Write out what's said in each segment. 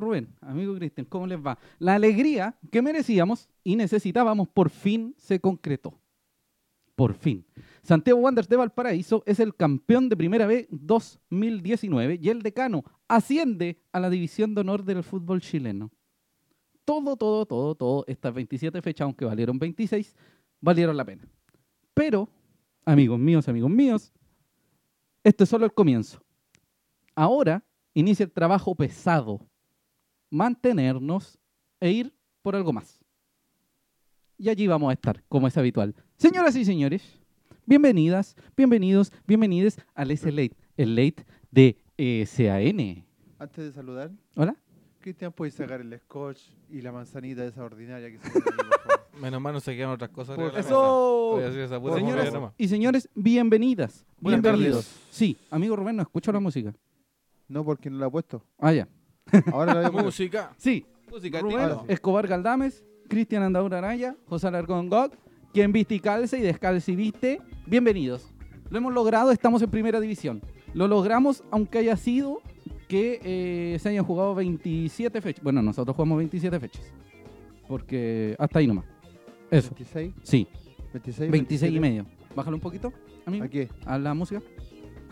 Rubén, amigo Cristian, ¿cómo les va? La alegría que merecíamos y necesitábamos por fin se concretó. Por fin. Santiago Wanderers de Valparaíso es el campeón de Primera B 2019 y el decano asciende a la división de honor del fútbol chileno. Todo, todo, todo, todo, estas 27 fechas, aunque valieron 26, valieron la pena. Pero, amigos míos, amigos míos, esto es solo el comienzo. Ahora inicia el trabajo pesado, mantenernos e ir por algo más. Y allí vamos a estar, como es habitual. Señoras y señores, bienvenidas, bienvenidos, bienvenides al S-Late, el late de eh, SAN. Antes de saludar, Hola. Cristian, ¿puedes sacar el scotch y la manzanita esa ordinaria que se ahí? Menos mal no se quedan otras cosas. Por Eso. esa Señoras y señores, bienvenidas. Bienvenidos. Sí, amigo Rubén, no escucho la música. No, porque no la he puesto. Ah, ya. Ahora a poner. Música. Sí, Música. Rubén. Escobar Galdames, Cristian Andaur Araya, José Alarcón Gog, quien viste y calce y descalce y viste. Bienvenidos. Lo hemos logrado, estamos en primera división. Lo logramos aunque haya sido que eh, se hayan jugado 27 fechas. Bueno, nosotros jugamos 27 fechas. Porque hasta ahí nomás. Eso, 26, sí, 26, 26 y 27. medio. Bájalo un poquito, amigo, ¿A qué? a la música.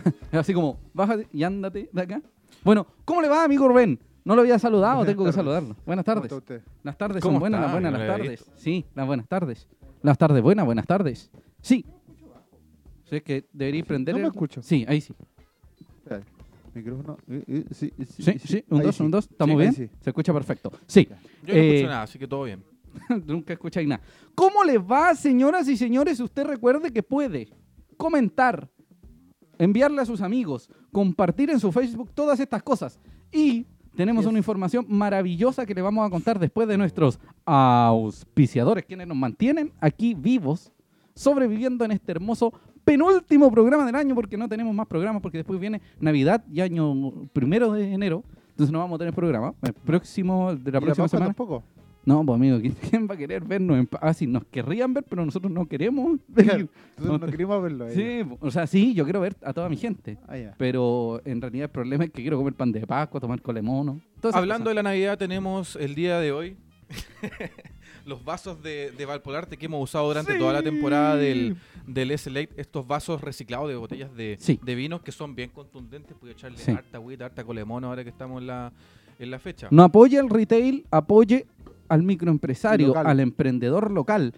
Así como, bájate y ándate de acá. Bueno, ¿cómo le va, amigo Rubén? No lo había saludado, Buenas tengo que saludarlo. Buenas ¿Cómo tardes. está usted? Las tardes ¿Cómo son buenas, está? las buenas, las tardes. Sí, las buenas tardes. Las tardes buenas, buenas tardes. Sí. Es que debería prender No me el- escucho. Sí, ahí sí. Espera, Micrófono. eh, eh, sí, sí, Sí, sí, un ahí dos, sí. un dos. ¿Estamos bien? Se escucha perfecto. Sí. Yo no Eh, escucho nada, así que todo bien. Nunca escucháis nada. ¿Cómo les va, señoras y señores? Usted recuerde que puede comentar, enviarle a sus amigos, compartir en su Facebook todas estas cosas. Y tenemos Yes. una información maravillosa que le vamos a contar después de nuestros auspiciadores, quienes nos mantienen aquí vivos, sobreviviendo en este hermoso penúltimo programa del año, porque no tenemos más programas, porque después viene Navidad y año primero de enero. Entonces no vamos a tener programa. El próximo, de la ¿Y próxima semana. tampoco? No, pues amigo, ¿quién, va a querer vernos? En, ah, sí, nos querrían ver, pero nosotros no queremos. Claro, Nosotros No queríamos verlo. ahí. sí, o sea, sí, yo quiero ver a toda mi gente. Ah. Pero en realidad el problema es que quiero comer pan de Pascua, tomar colemono. Hablando cosas. de la Navidad, tenemos el día de hoy los vasos de, de Valpolarte que hemos usado durante toda la temporada del, del S-Late. Estos vasos reciclados de botellas de, Sí. de vinos que son bien contundentes. Pude echarle Sí. harta agüita, harta colemono ahora que estamos en la, en la fecha. No apoye al retail, apoye al microempresario, Local. al emprendedor local.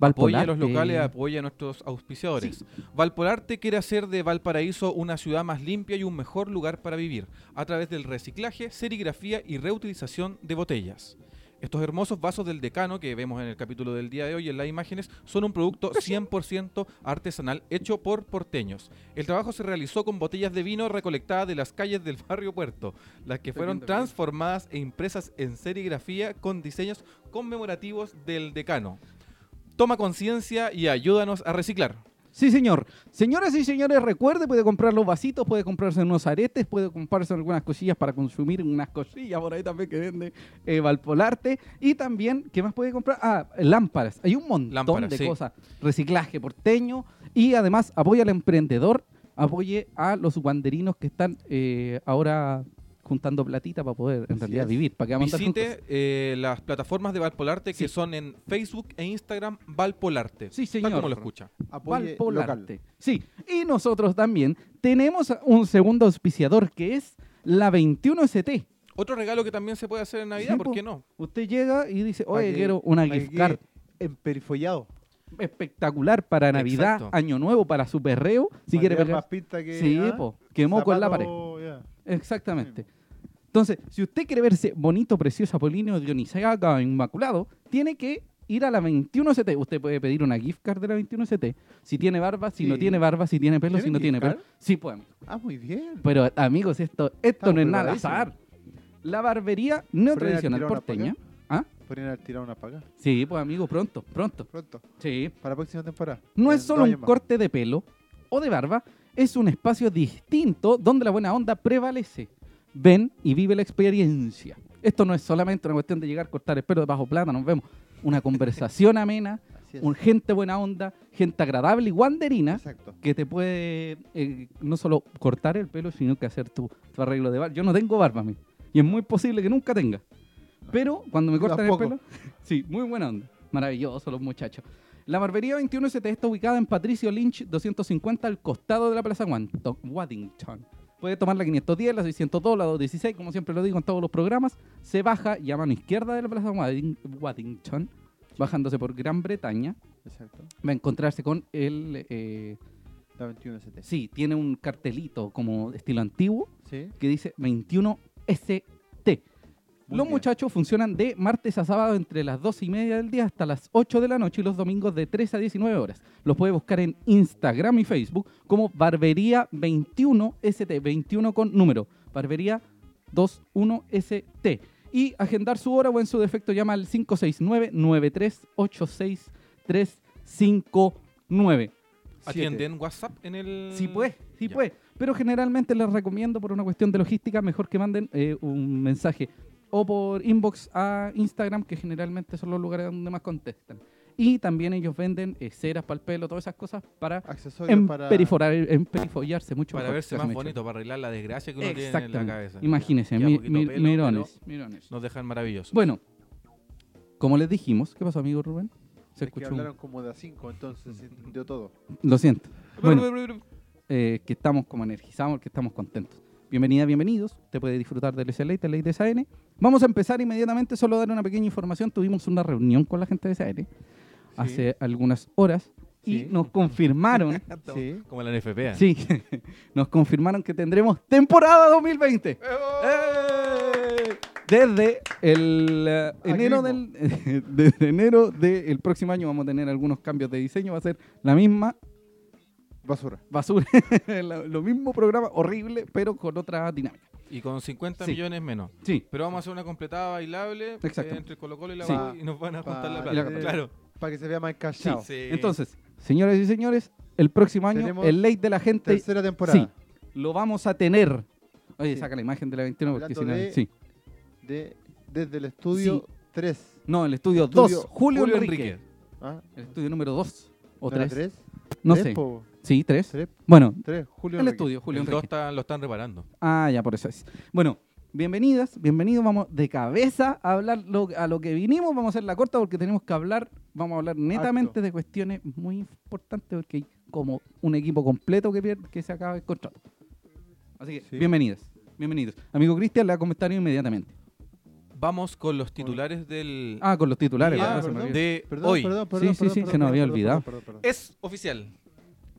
Apoya a los locales, apoya a nuestros auspiciadores. Valpolarte quiere hacer de Valparaíso una ciudad más limpia y un mejor lugar para vivir a través del reciclaje, serigrafía y reutilización de botellas. Estos hermosos vasos del decano que vemos en el capítulo del día de hoy en las imágenes son un producto 100% artesanal hecho por porteños. El trabajo se realizó con botellas de vino recolectadas de las calles del barrio Puerto, las que fueron transformadas e impresas en serigrafía con diseños conmemorativos del decano. Toma conciencia y ayúdanos a reciclar. Sí, señor. Señoras y señores, recuerde, puede comprar los vasitos, puede comprarse unos aretes, puede comprarse algunas cosillas para consumir, unas cosillas por ahí también que vende eh, Valpolarte. Y también, ¿qué más puede comprar? Ah, lámparas. Hay un montón Lámparas, de sí. cosas. Reciclaje porteño. Y además, apoya al emprendedor, apoye a los guanderinos que están eh, ahora juntando platita para poder, en Así realidad, es. vivir. Para que. Visite eh, las plataformas de Valpolarte Sí. que son en Facebook e Instagram Valpolarte. Sí, Tal señor. como lo escucha. Apoye Valpolarte. local. Sí, y nosotros también tenemos un segundo auspiciador que es la 21ST. Otro regalo que también se puede hacer en Navidad, Sí, ¿por po. qué no? Usted llega y dice, oye, que- quiero una gift card Emperifollado. espectacular para Navidad, Exacto. Año Nuevo, para su perreo. Si quiere pegar. más pinta que. Sí, ah, po, que moco en la pared. zapato. Exactamente. Entonces, si usted quiere verse bonito, precioso, Apolinio Dionisiaga, inmaculado, tiene que ir a la 21CT. Usted puede pedir una gift card de la 21CT. Si tiene barba, si no tiene barba, si tiene pelo, si ¿Tienen no tiene pelo. Sí, pues. amigo. Ah, muy bien. Pero, amigos, esto, esto no es nada azar. La barbería tirado una porteña. ¿Ah? Podrían haber tirado una paga. Sí, pues, amigo, pronto, pronto. Pronto. Sí. Para la próxima temporada. No es solo un corte de pelo o de barba, es un espacio distinto donde la buena onda prevalece. Ven y vive la experiencia. Esto no es solamente una cuestión de llegar, cortar el pelo de bajo plata, nos vemos. Una conversación amena, un gente buena onda, gente agradable y guanderina Exacto. que te puede eh, no solo cortar el pelo, sino que hacer tu, tu arreglo de barba. Yo no tengo barba, a mí. Y es muy posible que nunca tenga. Pero cuando me cortan el pelo, sí, muy buena onda. Maravilloso los muchachos. La barbería 21ST está ubicada en Patricio Lynch 250 al costado de la Plaza Waddington. Puede tomar la 510, la 602, la 216, como siempre lo digo en todos los programas. Se baja y a mano izquierda de la Plaza Wadding- Waddington, bajándose por Gran Bretaña, Exacto. va a encontrarse con el... eh, La 21 ST. sí, tiene un cartelito como estilo antiguo Sí. que dice 21ST. Muy Los bien. muchachos funcionan de martes a sábado entre las 12 y media del día hasta las 8 de la noche y los domingos de 3 a 19 horas. Los puede buscar en Instagram y Facebook como Barbería 21ST, 21 con número, Barbería 21ST. Y agendar su hora o en su defecto llama al 569-9386-359. Atiende en WhatsApp en el. Sí puede, sí Ya. puede. Pero generalmente les recomiendo por una cuestión de logística, mejor que manden eh, un mensaje o por inbox a Instagram, que generalmente son los lugares donde más contestan. Y también ellos venden eh, ceras para el pelo, todas esas cosas para Accesorios para. emperiforar, emperifollarse mucho Para mejor, verse se más bonito, para arreglar la desgracia que uno tiene en la Exactamente. cabeza. Imagínense, Queda mi- poquito mi- pelo, mirones, pero mirones. Nos dejan maravillosos. Bueno, como les dijimos, ¿qué pasó, amigo Rubén? Se Es que escuchó. un- hablaron como de a 5, entonces se entendió todo. Lo siento. Bueno, eh, que estamos como energizados, que estamos contentos. Bienvenida, bienvenidos. Usted puede disfrutar del SLA, de ley de SAN. Vamos a empezar inmediatamente, solo dar una pequeña información. Tuvimos una reunión con la gente de SAN hace algunas horas y Sí. nos confirmaron, Sí. Como la NFP. ¿eh? sí, nos confirmaron que tendremos temporada 2020. ¡Eh! Desde el Aquí enero del desde enero del próximo año vamos a tener algunos cambios de diseño, va a ser la misma Basura. basura, lo mismo programa horrible, pero con otra dinámica. Y con 50 Sí. millones menos. Sí, Pero vamos a hacer una completada bailable eh, Exacto. entre Colo Colo y la Sí. Y nos van a juntar la plata. Claro. Para que se vea más sí. cachado. Sí. Entonces, señoras y señores, el próximo año Tenemos el late de la gente Tercera temporada. sí, lo vamos a tener. Oye, Sí. saca la imagen de la 21 porque si no, de- sí. De, desde el estudio 3. No, el estudio 2, Estudio Julio, Julio Enrique. Enrique. ¿Ah? El estudio número 2 o ¿No era 3. tres? No ¿Tres, sé. po? Sí, 3. ¿Tres? Bueno, ¿Tres? Julio el estudio, Julio El dos está- lo están reparando. Ah, ya, por eso es. Bueno, bienvenidas, bienvenidos. Vamos de cabeza a hablar lo- a lo que vinimos. Vamos a hacer la corta porque tenemos que hablar, vamos a hablar netamente de cuestiones muy importantes porque hay como un equipo completo que, pierde, que se acaba el contrato. Así que, Sí. bienvenidas, bienvenidos. Amigo Cristian, le va a comentar inmediatamente. Vamos con los titulares del Ah, con los titulares, olvidó. de Perdón, hoy. perdón, perdón. Sí, sí, perdón, sí, perdón, se nos había olvidado. perdón, perdón, perdón. Es oficial.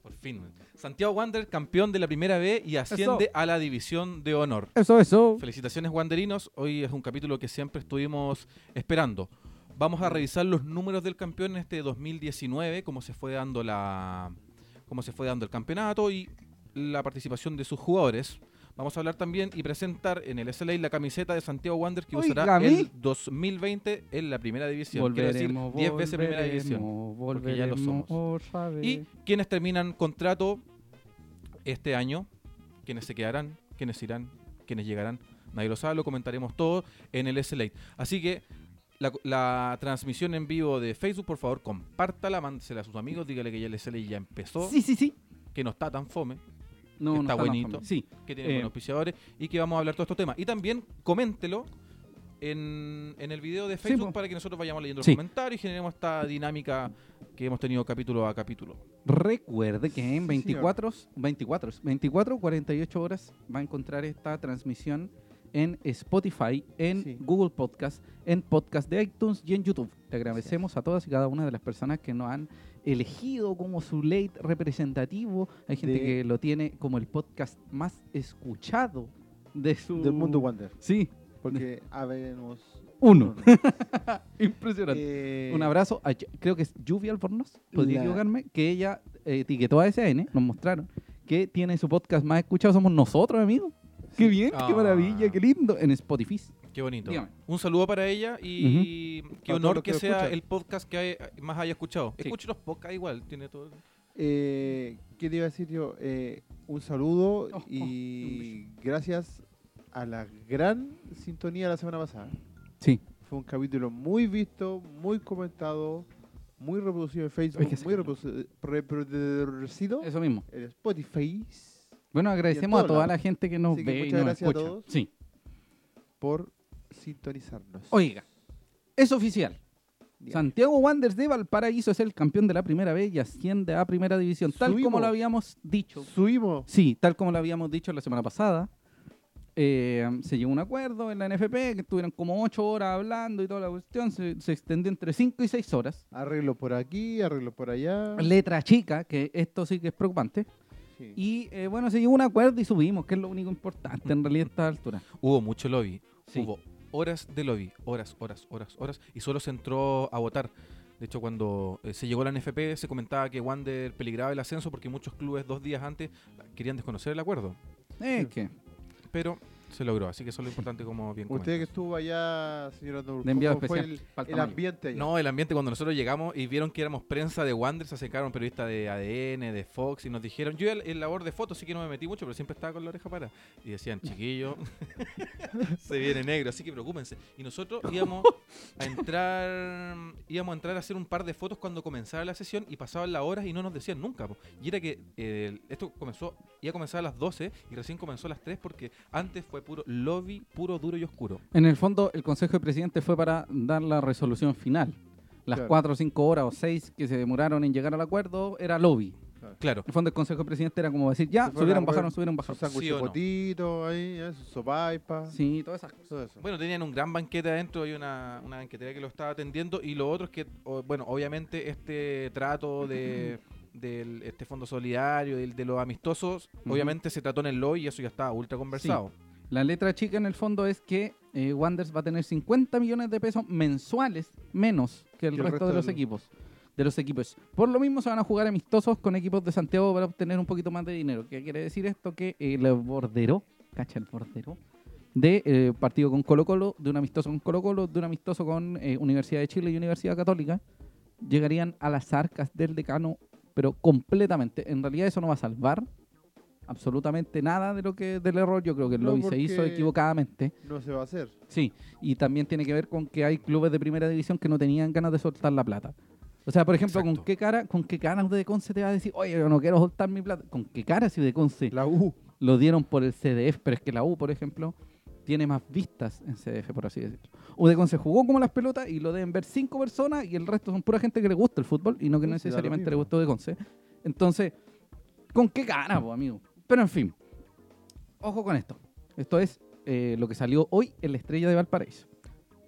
Por fin. Santiago Wander, campeón de la primera B y asciende a la división de honor. Eso, eso. Felicitaciones Wanderinos, hoy es un capítulo que siempre estuvimos esperando. Vamos a revisar los números del campeón en este 2019, cómo se fue dando la cómo se fue dando el campeonato y la participación de sus jugadores. Vamos a hablar también y presentar en el SLA la camiseta de Santiago Wander que usará el 2020 en la primera división. Quiero decir, 10 veces primera división. porque ya lo somos. Y quienes terminan contrato este año, quienes se quedarán, quienes irán, quienes llegarán, nadie lo sabe, lo comentaremos todo en el SLA. Así que la, la transmisión en vivo de Facebook, por favor, compártala, mándesela a sus amigos, dígale que ya el SLA ya empezó, Sí, sí, sí. que no está tan fome, No, Está buenito. Sí. que tiene Eh. buenos auspiciadores y que vamos a hablar todos estos temas. Y también coméntelo en, en el video de Facebook para que nosotros vayamos leyendo Sí. los comentarios y generemos esta dinámica que hemos tenido capítulo a capítulo. Recuerde que en Sí, señor. 24, 24, 24, 48 horas va a encontrar esta transmisión en Spotify, en Sí. Google Podcast, en Podcast de iTunes y en YouTube. Le agradecemos a todas y cada una de las personas que nos han elegido como su late representativo. Hay gente De- que lo tiene como el podcast más escuchado de su... Del mundo Wander. Sí, Porque habemos uno. Impresionante. Eh, Un abrazo a, creo que es Lluvia Albornoz, podría La- equivocarme, que ella eh, etiquetó a SN, nos mostraron, que tiene su podcast más escuchado, somos nosotros, amigos. Qué bien, qué Ah. maravilla, qué lindo, en Spotify. Qué bonito. Dígame. Un saludo para ella y qué honor que, sea el podcast que hay- más haya escuchado. Sí. Escuche los podcasts igual, tiene todo. Eh, ¿Qué te iba a decir yo? Eh, un saludo Oh, oh, y gracias a la gran sintonía la semana pasada. Sí. Fue un capítulo muy visto, muy comentado, muy reproducido en Facebook, que muy reproducido Eso mismo. en Spotify. Bueno, agradecemos a toda lados. la gente que nos Así que ve y muchas nos gracias a escucha. todos. Sí. por sintonizarnos. Oiga, es oficial. Santiago Wanderers de Valparaíso es el campeón de la primera vez y asciende a primera división, tal como lo habíamos dicho. Subimos. Sí, tal como lo habíamos dicho la semana pasada. Eh, se llegó a un acuerdo en la NFP, que estuvieron como ocho horas hablando y toda la cuestión. Se, se extendió entre cinco y seis horas. Arreglo por aquí, arreglo por allá. Letra chica, que esto sí que es preocupante. Sí. Y eh, bueno, se llegó a un acuerdo y subimos, que es lo único importante en realidad a esta altura. Hubo mucho lobby. Sí. Hubo horas de lobby. Horas, horas, horas, horas. Y solo se entró a votar. De hecho, cuando eh, se llegó a la NFP, se comentaba que Wander peligraba el ascenso porque muchos clubes dos días antes querían desconocer el acuerdo. Es que Pero se logró. Así que eso es lo importante, como bien Usted que estuvo allá, señor Andor, de enviado ¿cómo fue especial. el, ambiente allá? No, el ambiente cuando nosotros llegamos y vieron que éramos prensa de Wander, se acercaron periodistas de ADN, de Fox y nos dijeron, yo en labor de fotos sí que no me metí mucho, pero siempre estaba con la oreja para. Y decían, chiquillo, se viene negro, así que preocúpense. Y nosotros íbamos a entrar, íbamos a entrar a hacer un par de fotos cuando comenzara la sesión y pasaban las horas y no nos decían nunca. po. Y era que eh, esto comenzó, iba a comenzar a las 12 y recién comenzó a las 3 porque antes fue puro lobby, puro, duro y oscuro. En el fondo, el Consejo de Presidentes fue para dar la resolución final. Las Claro. cuatro, cinco horas o seis que se demoraron en llegar al acuerdo era lobby. Claro. En el fondo, el Consejo de Presidentes era como decir, ya, subieron, a bajaron, subieron, Su bajaron. ¿Sí o no? potito ahí, ¿eh? su sopaipa. Sí, todas esas cosas. Todo eso. Bueno, tenían un gran banquete adentro, hay una, una banquetería que lo estaba atendiendo y lo otro es que, o- bueno, obviamente este trato de del este fondo solidario, del- de, los amistosos, obviamente se trató en el LOI y eso ya estaba ultra conversado. La letra chica en el fondo es que eh, Wanderers va a tener 50 millones de pesos mensuales menos que el, Que el resto, resto de los del- equipos. De los equipos. Por lo mismo se van a jugar amistosos con equipos de Santiago para obtener un poquito más de dinero. ¿Qué quiere decir esto? Que el bordero, cacha el bordero, de eh, partido con Colo Colo, de un amistoso con Colo Colo, de un amistoso con eh, Universidad de Chile y Universidad Católica, llegarían a las arcas del decano, pero completamente. En realidad eso no va a salvar absolutamente nada de lo que del error. Yo creo que el No, lobby se hizo equivocadamente. No se va a hacer. Sí, y también tiene que ver con que hay clubes de primera división que no tenían ganas de soltar la plata. O sea, por ejemplo, ¿con qué cara con qué cara de Conce te va a decir, oye, yo no quiero soltar mi plata? ¿Con qué cara si de Conce La U. lo dieron por el CDF? Pero es que la U, por ejemplo, tiene más vistas en CDF, por así decirlo. U de Conce jugó como las pelotas y lo deben ver cinco personas y el resto son pura gente que le gusta el fútbol y no que Sí, necesariamente le gustó de Conce. Entonces, ¿con qué cara, po, amigo? Pero en fin, ojo con esto. Esto es eh, lo que salió hoy en la estrella de Valparaíso.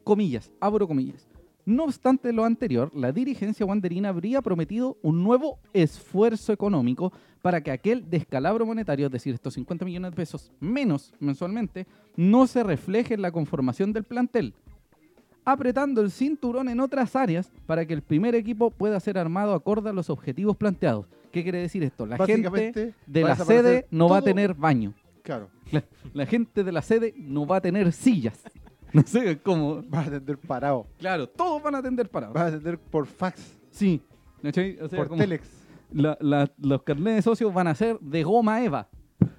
Comillas, abro comillas. No obstante lo anterior, la dirigencia wanderina habría prometido un nuevo esfuerzo económico para que aquel descalabro monetario, es decir, estos 50 millones de pesos menos mensualmente, no se refleje en la conformación del plantel, apretando el cinturón en otras áreas para que el primer equipo pueda ser armado acorde a los objetivos planteados. ¿Qué quiere decir esto? La gente de la sede no va a tener baño. Claro. La gente de la sede no va a tener sillas. No sé cómo. Va a atender parado. Claro, todos van a atender parados. Va a atender por fax. Sí. ¿cachai? O sea, por como telex. la- la- los carnets de socios van a ser de goma Eva.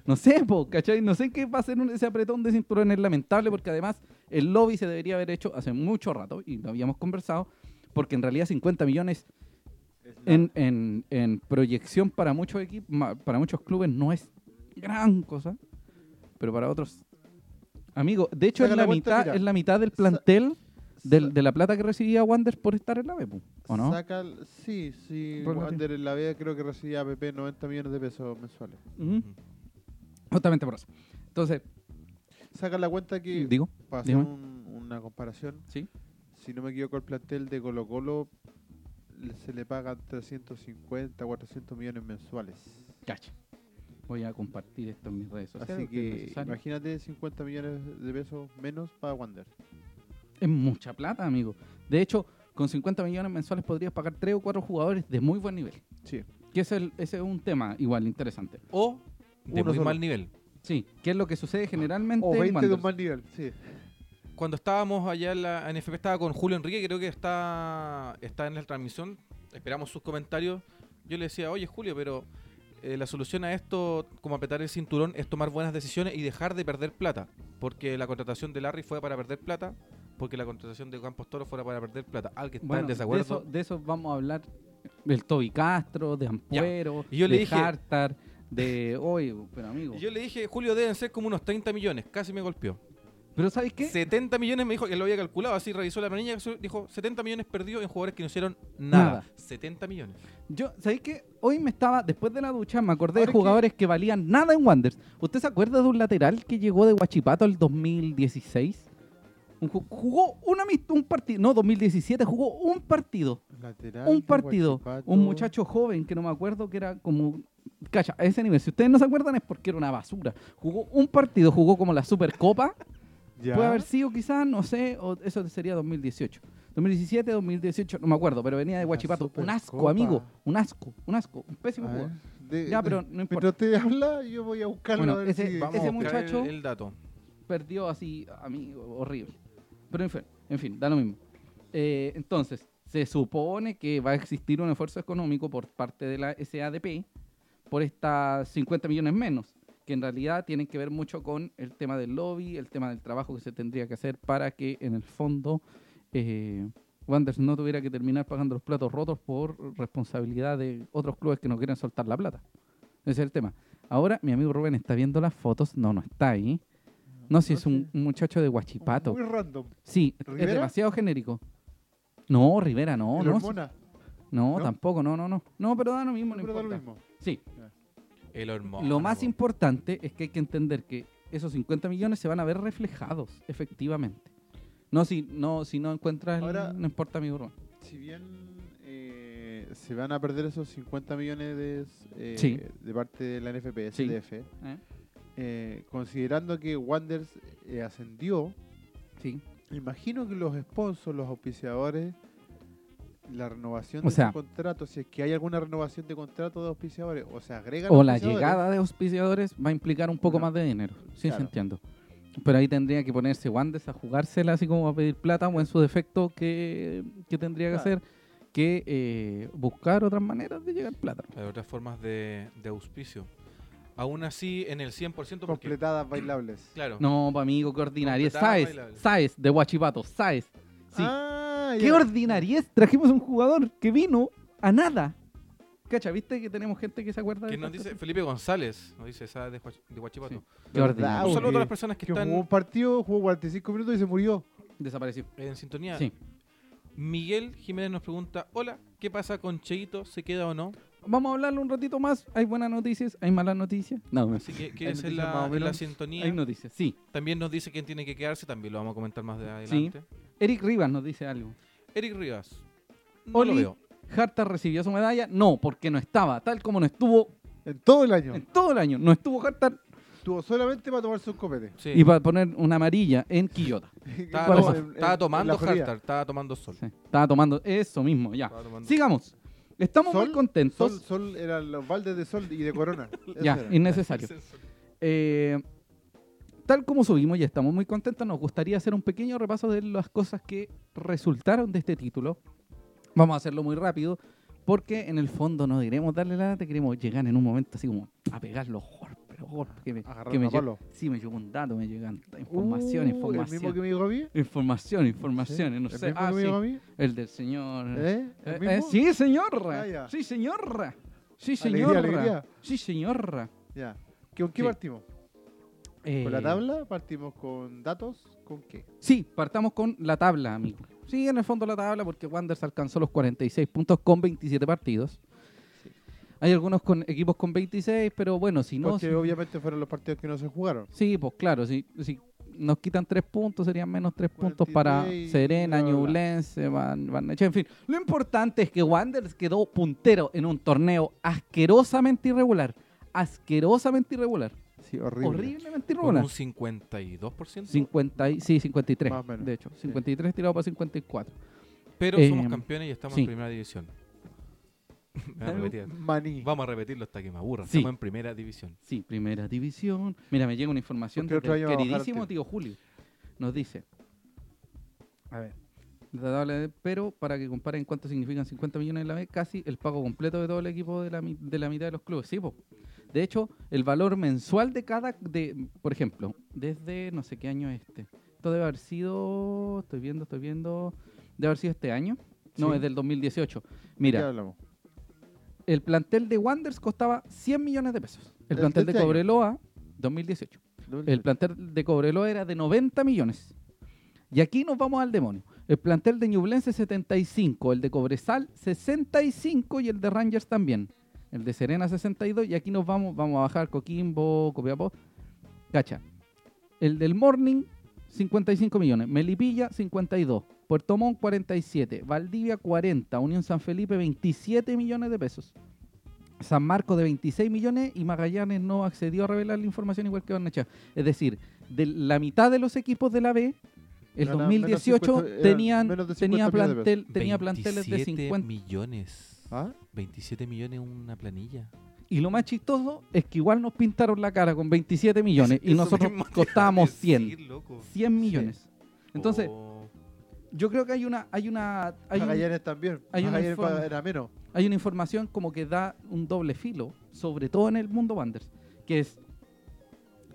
No sé, po, ¿cachai? No sé qué va a ser ese apretón de cinturón. Es lamentable porque además el lobby se debería haber hecho hace mucho rato y lo habíamos conversado. Porque en realidad 50 millones en, en- en proyección para muchos equipos, para muchos clubes no es gran cosa, pero para otros, amigo, de hecho es la mitad, mira. es la mitad del plantel del- de la plata que recibía Wander por estar en la B, ¿o no? Saca, sí, sí. Wander en la B creo que recibía APP 90 millones de pesos mensuales. Justamente por eso. Entonces, Saca la cuenta que, digo, para hacer un- una comparación, sí, si no me equivoco, el plantel de Colo Colo se le pagan 350, 400 millones mensuales. cacha. Voy a compartir esto en mis redes sociales. Así que imagínate 50 millones de pesos menos para Wander. Es mucha plata, amigo. De hecho, con 50 millones mensuales podrías pagar 3 o 4 jugadores de muy buen nivel. Sí. Que es el- ese es un tema igual interesante. O de Uno muy solo. mal nivel. Sí, que es lo que sucede generalmente O en 20 de un mal nivel, sí. Cuando estábamos allá en la NFP, estaba con Julio Enrique, creo que está, está en la transmisión. Esperamos sus comentarios. Yo le decía, oye Julio, pero eh, la solución a esto, como apretar el cinturón, es tomar buenas decisiones y dejar de perder plata. Porque la contratación de Larry fue para perder plata, porque la contratación de Campos Toro fuera para perder plata. Alguien está Bueno, en de desacuerdo. eso, de eso vamos a hablar del Toby Castro, de Ampuero, Y yo le de dije- Hartar, de... Oye, pero amigo... Y yo le dije, Julio, deben ser como unos 30 millones. Casi me golpeó. Pero ¿sabes qué? 70 millones me dijo que lo había calculado, así revisó la planilla, dijo 70 millones perdidos en jugadores que no hicieron nada. Nada. 70 millones. Yo, ¿sabéis qué? Hoy me estaba, después de la ducha, me acordé de jugadores que... valían nada en Wanderers. ¿Usted se acuerda de un lateral que llegó de Huachipato el 2016? Un ju- jugó un, amist- un partido, no, 2017, jugó un partido. Lateral Un partido. Un muchacho joven que no me acuerdo que era como... Cacha, a ese nivel. Si ustedes no se acuerdan es porque era una basura. Jugó un partido, jugó como la Supercopa. Ya. Puede haber sido quizás, no sé, o eso sería 2018. 2017, 2018, no me acuerdo, pero venía de La Huachipato. Un asco, amigo. Un asco, un asco. Un pésimo jugador. de- Ya, pero no importa. Mientras usted habla, yo voy a buscarlo Bueno, a ver ese- si... Vamos Ese a buscar muchacho- el, el dato. perdió así, amigo, horrible. Pero en fin, en fin, da lo mismo. Eh, entonces, se supone que va a existir un esfuerzo económico por parte de la SADP por estas 50 millones menos, que en realidad tienen que ver mucho con el tema del lobby, el tema del trabajo que se tendría que hacer para que en el fondo eh, Wanderers no tuviera que terminar pagando los platos rotos por responsabilidad de otros clubes que no quieren soltar la plata. Ese es el tema. Ahora mi amigo Rubén está viendo las fotos, no, no está ahí. No, si No es un, muchacho de Huachipato. Muy random. Sí, es demasiado genérico. No, Rivera, no, ¿Y no. hormona? No, ¿No? tampoco, no, no, no. No, pero da lo mismo, no Pero da lo mismo. Sí, El hormona. lo más po. importante es que hay que entender que esos 50 millones se van a ver reflejados, efectivamente. No, si no, si no encuentras, el- Ahora- no importa, amigo Rubén. Si bien eh, se van a perder esos 50 millones de, eh, Sí. de parte de la NFP, Sí. SDF, ¿eh? eh, considerando que Wanderers eh, ascendió, Sí. imagino que los sponsors, los auspiciadores, la renovación O de sea- contrato, si es que hay alguna renovación de contrato de auspiciadores, o se agregan O la llegada de auspiciadores va a implicar un poco No. más de dinero. Sí, Claro. entiendo. Pero ahí tendría que ponerse Wandes a jugársela así como a pedir plata o en su defecto que, que tendría que hacer que eh, buscar otras maneras de llegar plata. Hay otras formas de, de auspicio. Aún así, en el 100%, porque, completadas bailables. claro, No, amigo, qué ordinaria. Saez. Saez de Huachipato, Saez. Sí. Ah, qué ya. ordinariez. Trajimos un jugador que vino a nada. Cacha, ¿viste que tenemos gente que se acuerda de que nos dice? Felipe González, nos dice esa de, Huach- de Huachipato. Sí. Qué ¿Verdad, ordinario. Un saludo a qué? todas las personas que, Que están jugó un partido, jugó 45 minutos y se murió. Desapareció. en sintonía. Sí. Miguel Jiménez nos pregunta, hola, ¿qué pasa con Cheito? ¿Se queda o no? Vamos a hablarlo un ratito más. Hay buenas noticias, hay malas noticias. No, Así que en la, en sintonía. hay noticias. Sí. También nos dice quién tiene que quedarse, también lo vamos a comentar más de adelante. Eric Rivas nos dice algo. Eric Rivas. No Oli. lo veo. Harta recibió su medalla. No, porque no estaba. Tal como no estuvo En todo el año. en todo el año. No estuvo Harta Estuvo solamente para tomarse un copete. Sí. y para poner una amarilla en Quillota. Estaba, tomando. Hartar, estaba tomando sol. Sí, Estaba tomando eso mismo, ya. Estaba tomando- Sigamos. Estamos muy contentos. Sol, sol, eran los baldes de sol y de corona. Ya, era. innecesario. Eh, tal como subimos y estamos muy contentos, nos gustaría hacer un pequeño repaso de las cosas que resultaron de este título. Vamos a hacerlo muy rápido, porque en el fondo no diremos darle la lata, queremos llegar en un momento así como a pegar los golpes, los golpes. Que me, que me sí, me llegó un dato, me llegan información, Uh, información. ¿El mismo que me dijo a mí? Información, informaciones, no ¿El sé. mismo Ah, que me dijo a mí? el del señor. ¿Eh? ¿El Eh, mismo? eh, sí, señor. Ah, sí, señor. Sí, Alegría, señor. alegría. Sí. Ya. ¿Con qué Sí. partimos? ¿Con la Eh, tabla? ¿Partimos con datos? ¿Con qué? Sí, partamos con la tabla, amigo. Sí, en el fondo la tabla porque Wanderers alcanzó los 46 puntos con 27 partidos. Sí. Hay algunos con equipos con 26, pero bueno, si no... Porque si- obviamente fueron los partidos que no se jugaron. Sí, pues claro, si, si nos quitan 3 puntos, serían menos 3 puntos para 43 y Serena. Ñublense, Van, Van en fin. Lo importante es que Wanderers quedó puntero en un torneo asquerosamente irregular. Asquerosamente irregular. Sí, horrible. Horriblemente Con irregular. un 52%. 50 y- sí, 53, Más o menos, de hecho. sí. 53 tirado para 54. Pero Eh, somos campeones y estamos sí. en primera división. Maní. Vamos a repetirlo hasta que me aburra. Sí. Estamos en primera división. Sí, primera división. Mira, me llega una información del queridísimo tío Julio. Nos dice, a ver, la pero para que comparen cuánto significan 50 millones en la vez, casi el pago completo de todo el equipo de la, de la mitad de los clubes. Sí, po. De hecho, el valor mensual de cada, de, por ejemplo, desde no sé qué año es este. Esto debe haber sido, estoy viendo, estoy viendo, debe haber sido este año. No, Sí. es del 2018. Ya Mira, hablamos. El plantel de Wanders costaba 100 millones de pesos. El ¿De- plantel de este? Cobreloa, 2018. El plantel de Cobreloa era de 90 millones. Y aquí nos vamos al demonio. El plantel de Ñublense 75, el de Cobresal 65 y el de Rangers también. El de Serena 62 y aquí nos vamos, vamos a bajar Coquimbo, Copiapó. Cacha. El del Morning 55 millones, Melipilla 52, Puerto Montt 47, Valdivia 40, Unión San Felipe 27 millones de pesos. San Marcos de 26 millones y Magallanes no accedió a revelar la información igual que Barnechea. Es decir, de la mitad de los equipos de la B, el Gana 2018 menos 50, tenían, menos tenía, 50 millones de plantel, tenía planteles de 27 50. millones. ¿Ah? 27 millones una planilla. Y lo más chistoso es que igual nos pintaron la cara con 27 millones y nosotros costábamos 100. decir, loco. 100 millones. Entonces, Oh. Yo creo que hay una hay una hay, un- Magallanes también. hay una Magallanes informa- pa- era menos. hay una información como que da un doble filo, sobre todo en el mundo Wanderers, que es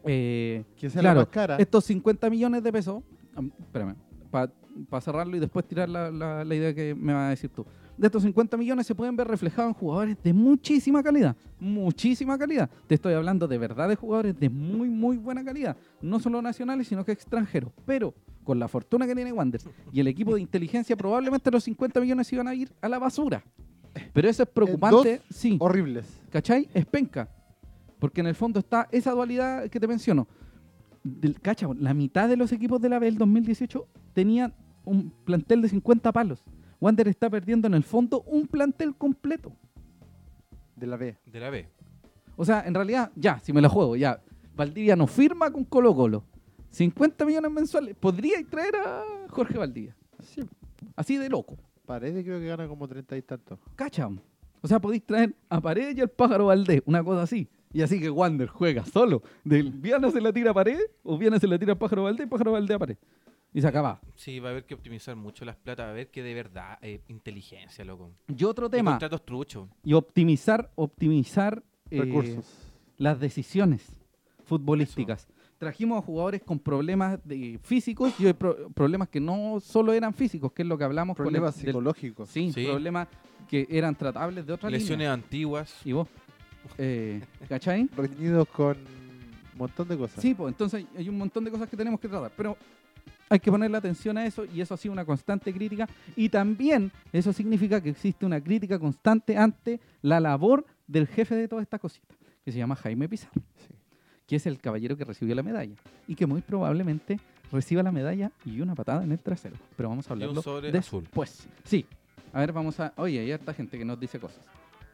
eh, Que sea Claro, la más cara. estos 50 millones de pesos, am, espérame, para cerrarlo y después tirar la, la- la idea que me vas a decir tú. De estos 50 millones se pueden ver reflejados en jugadores de muchísima calidad, muchísima calidad. Te estoy hablando de verdad de jugadores de muy, muy buena calidad, no solo nacionales, sino que extranjeros. Pero con la fortuna que tiene Wanderers y el equipo de inteligencia, probablemente los 50 millones iban a ir a la basura. Pero eso es preocupante, sí. Horribles. ¿Cachai? Es penca. Porque en el fondo está esa dualidad que te menciono. Del, cacha, la mitad de los equipos de la B del 2018 tenían un plantel de 50 palos. Wander está perdiendo en el fondo un plantel completo. De la B. De la B. O sea, en realidad, ya, si me la juego, ya. Valdivia no firma con Colo Colo. 50 millones mensuales. Podría traer a Jorge Valdivia. Sí. Así de loco. Paredes creo que gana como 30 y tantos. Cacha. O sea, podéis traer a Paredes y al pájaro Valdés, una cosa así. Y así que Wander juega solo. Del viernes se la tira a Paredes, o viernes se la tira al pájaro Valdés y pájaro Valdés a Paredes. Y se acaba. Sí, va a haber que optimizar mucho las plata, va a haber que de verdad eh, inteligencia, loco. Y otro Y tema, contratos truchos. y optimizar, optimizar eh, Recursos. las decisiones futbolísticas. Trajimos a jugadores con problemas de físicos y pro- problemas que no solo eran físicos, que es lo que hablamos con el- Problemas del- psicológicos. Sí, Sí. problemas que eran tratables de otra Lesiones línea. antiguas. Y vos, eh, ¿cachai? Reñidos con un montón de cosas. Sí, pues entonces hay un montón de cosas que tenemos que tratar, pero hay que ponerle atención a eso y eso ha sido una constante crítica y también eso significa que existe una crítica constante ante la labor del jefe de todas estas cositas, que se llama Jaime Pizarro, Sí. Que es el caballero que recibió la medalla y que muy probablemente reciba la medalla y una patada en el trasero, pero vamos a Y un hablarlo sobre después. azul. Sí, a ver, vamos a... Oye, hay harta gente que nos dice cosas.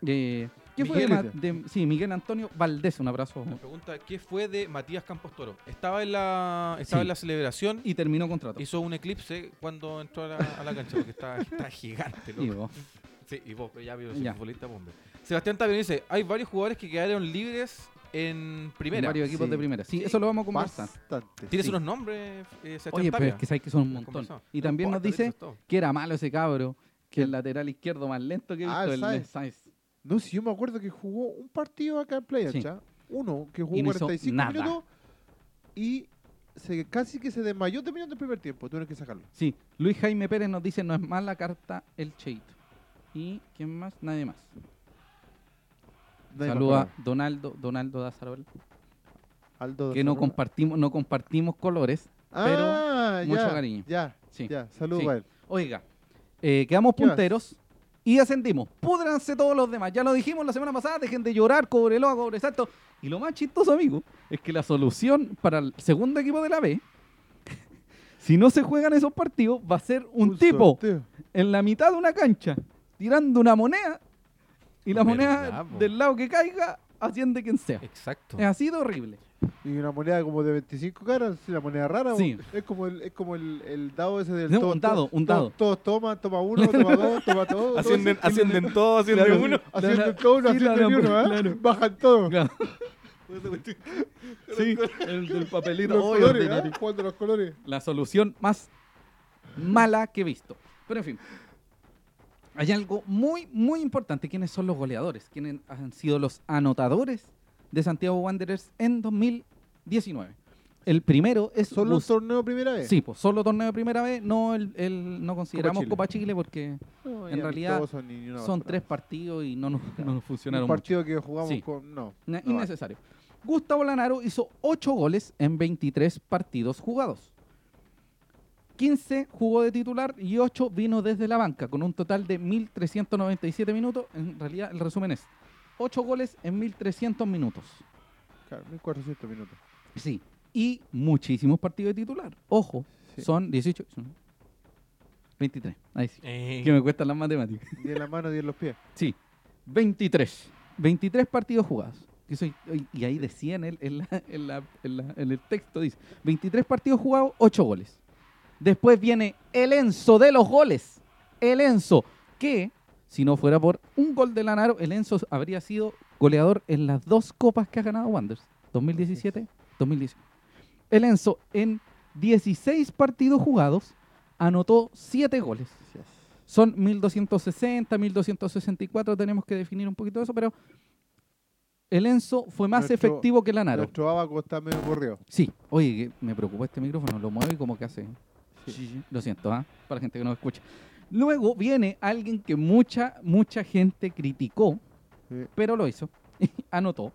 Eh, ¿Qué fue de, Sí, Miguel Antonio Valdés, un abrazo. La pregunta, ¿qué fue de Matías Campos Toro? Estaba en la, estaba Sí. en la celebración Y terminó contrato. hizo un eclipse cuando entró a la, a la cancha, porque está, está gigante, Y loco. vos. Sí, y vos, pero ya vio, futbolista bombe. Sebastián Tapión dice, hay varios jugadores que quedaron libres en primera. Varios equipos Sí. de primera. Sí, Sí. eso lo vamos a conversar. Bastante. ¿Tienes Sí. unos nombres, eh, Oye, pero es que sabes que son un montón. Y también nos dice que era malo ese cabro, que el lateral izquierdo más lento que he Ah, visto, el Sáenz. de Sáenz. No, si yo me acuerdo que jugó un partido acá en Playa, Sí. ¿cha? Uno, que jugó Y no hizo 45 nada. minutos y se, casi que se desmayó terminando el primer tiempo. Tuvieron que sacarlo. Sí, Luis Jaime Pérez nos dice, no es mala carta el Cheito. ¿Y quién más? Nadie más. Más Saluda para- Donaldo, Donaldo Aldo que no compartimos, no compartimos colores, Ah, mucho ya, cariño. Ya, Sí. ya. Saludos Sí. a él. Oiga, eh, quedamos punteros y ascendimos. Púdranse todos los demás. Ya lo dijimos la semana pasada, dejen de llorar, Cobreloa, Cobresalto. Y lo más chistoso, amigo, es que la solución para el segundo equipo de la B, si no se juegan esos partidos, va a ser un, tipo sorteo. en la mitad de una cancha, tirando una moneda, y la moneda Verdad, del lado que caiga, asciende quien sea. Exacto. Es así de horrible. Y una moneda como de 25 caras, sí, la moneda rara. Sí. o- Es como el, es como el, el dado ese del No, un dado, todos- un dado. Todos, toman, toma uno, toma dos, toma todo. Ascienden, todo, ascienden todos, ascienden Claro, uno. Haciendo La- todo uno, sí, ni uno, ¿eh? claro. Bajan todos. Claro. Sí, el del papelito. Los Oy, colores, ordinario. ¿eh? Jugando los colores. la solución más mala que he visto. Pero en fin, hay algo muy, muy importante. ¿Quiénes son los goleadores? ¿Quiénes han sido los anotadores de Santiago Wanderers en 2019? El primero es... Solo un Gus- torneo primera vez. Sí, pues solo torneo de primera vez, no el, el- no consideramos Chile. Copa Chile porque No, en realidad son basura. tres partidos y no nos, no nos Un funcionaron mucho. partido que jugamos Sí. con. No innecesario. Gustavo Lanaro hizo 8 goles en 23 partidos jugados. 15 jugó de titular y 8 vino desde la banca, con un total de 1.397 minutos. En realidad, el resumen es 8 goles en 1.300 minutos. Claro, 1400 minutos. Sí. Y muchísimos partidos de titular. Ojo, Sí. son 18. son 23. Ahí sí. Eh, Que me cuestan las matemáticas. 10 en la mano, 10 en los pies. Sí, 23. 23 partidos jugados. Que soy- y ahí decía en el, en, la- en la- en la- en el texto, dice, 23 partidos jugados, 8 goles. Después viene el Enzo de los goles. El Enzo, que si no fuera por un gol de Lanaro, el Enzo habría sido goleador en las dos copas que ha ganado Wanderers. 2017, 2018. El Enzo en 16 partidos jugados anotó 7 goles. Son 1260, 1264, tenemos que definir un poquito eso, pero el Enzo fue más Nuestro- efectivo que Lanaro. Nuestro abaco está medio corrido. Sí, oye, me preocupa este micrófono, lo mueve y como que hace. Sí. Lo siento, ¿ah? para la gente que no escucha. Luego viene alguien que mucha, mucha gente criticó, Sí. pero lo hizo, anotó.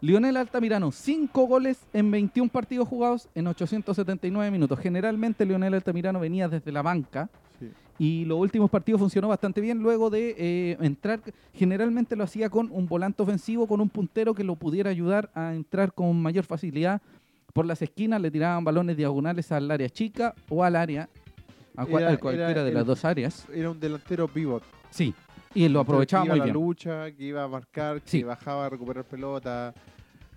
Lionel Altamirano, 5 goles en 21 partidos jugados en 879 minutos. Generalmente Lionel Altamirano venía desde la banca, Sí. y los últimos partidos funcionó bastante bien luego de eh, entrar, generalmente lo hacía con un volante ofensivo, con un puntero que lo pudiera ayudar a entrar con mayor facilidad por las esquinas, le tiraban balones diagonales al área chica o al área, a, cual- Era- a cualquiera era de las dos áreas. Era un delantero pivot. Sí, y lo aprovechaba que iba muy a la bien. lucha, que iba a marcar, que Sí. bajaba a recuperar pelota,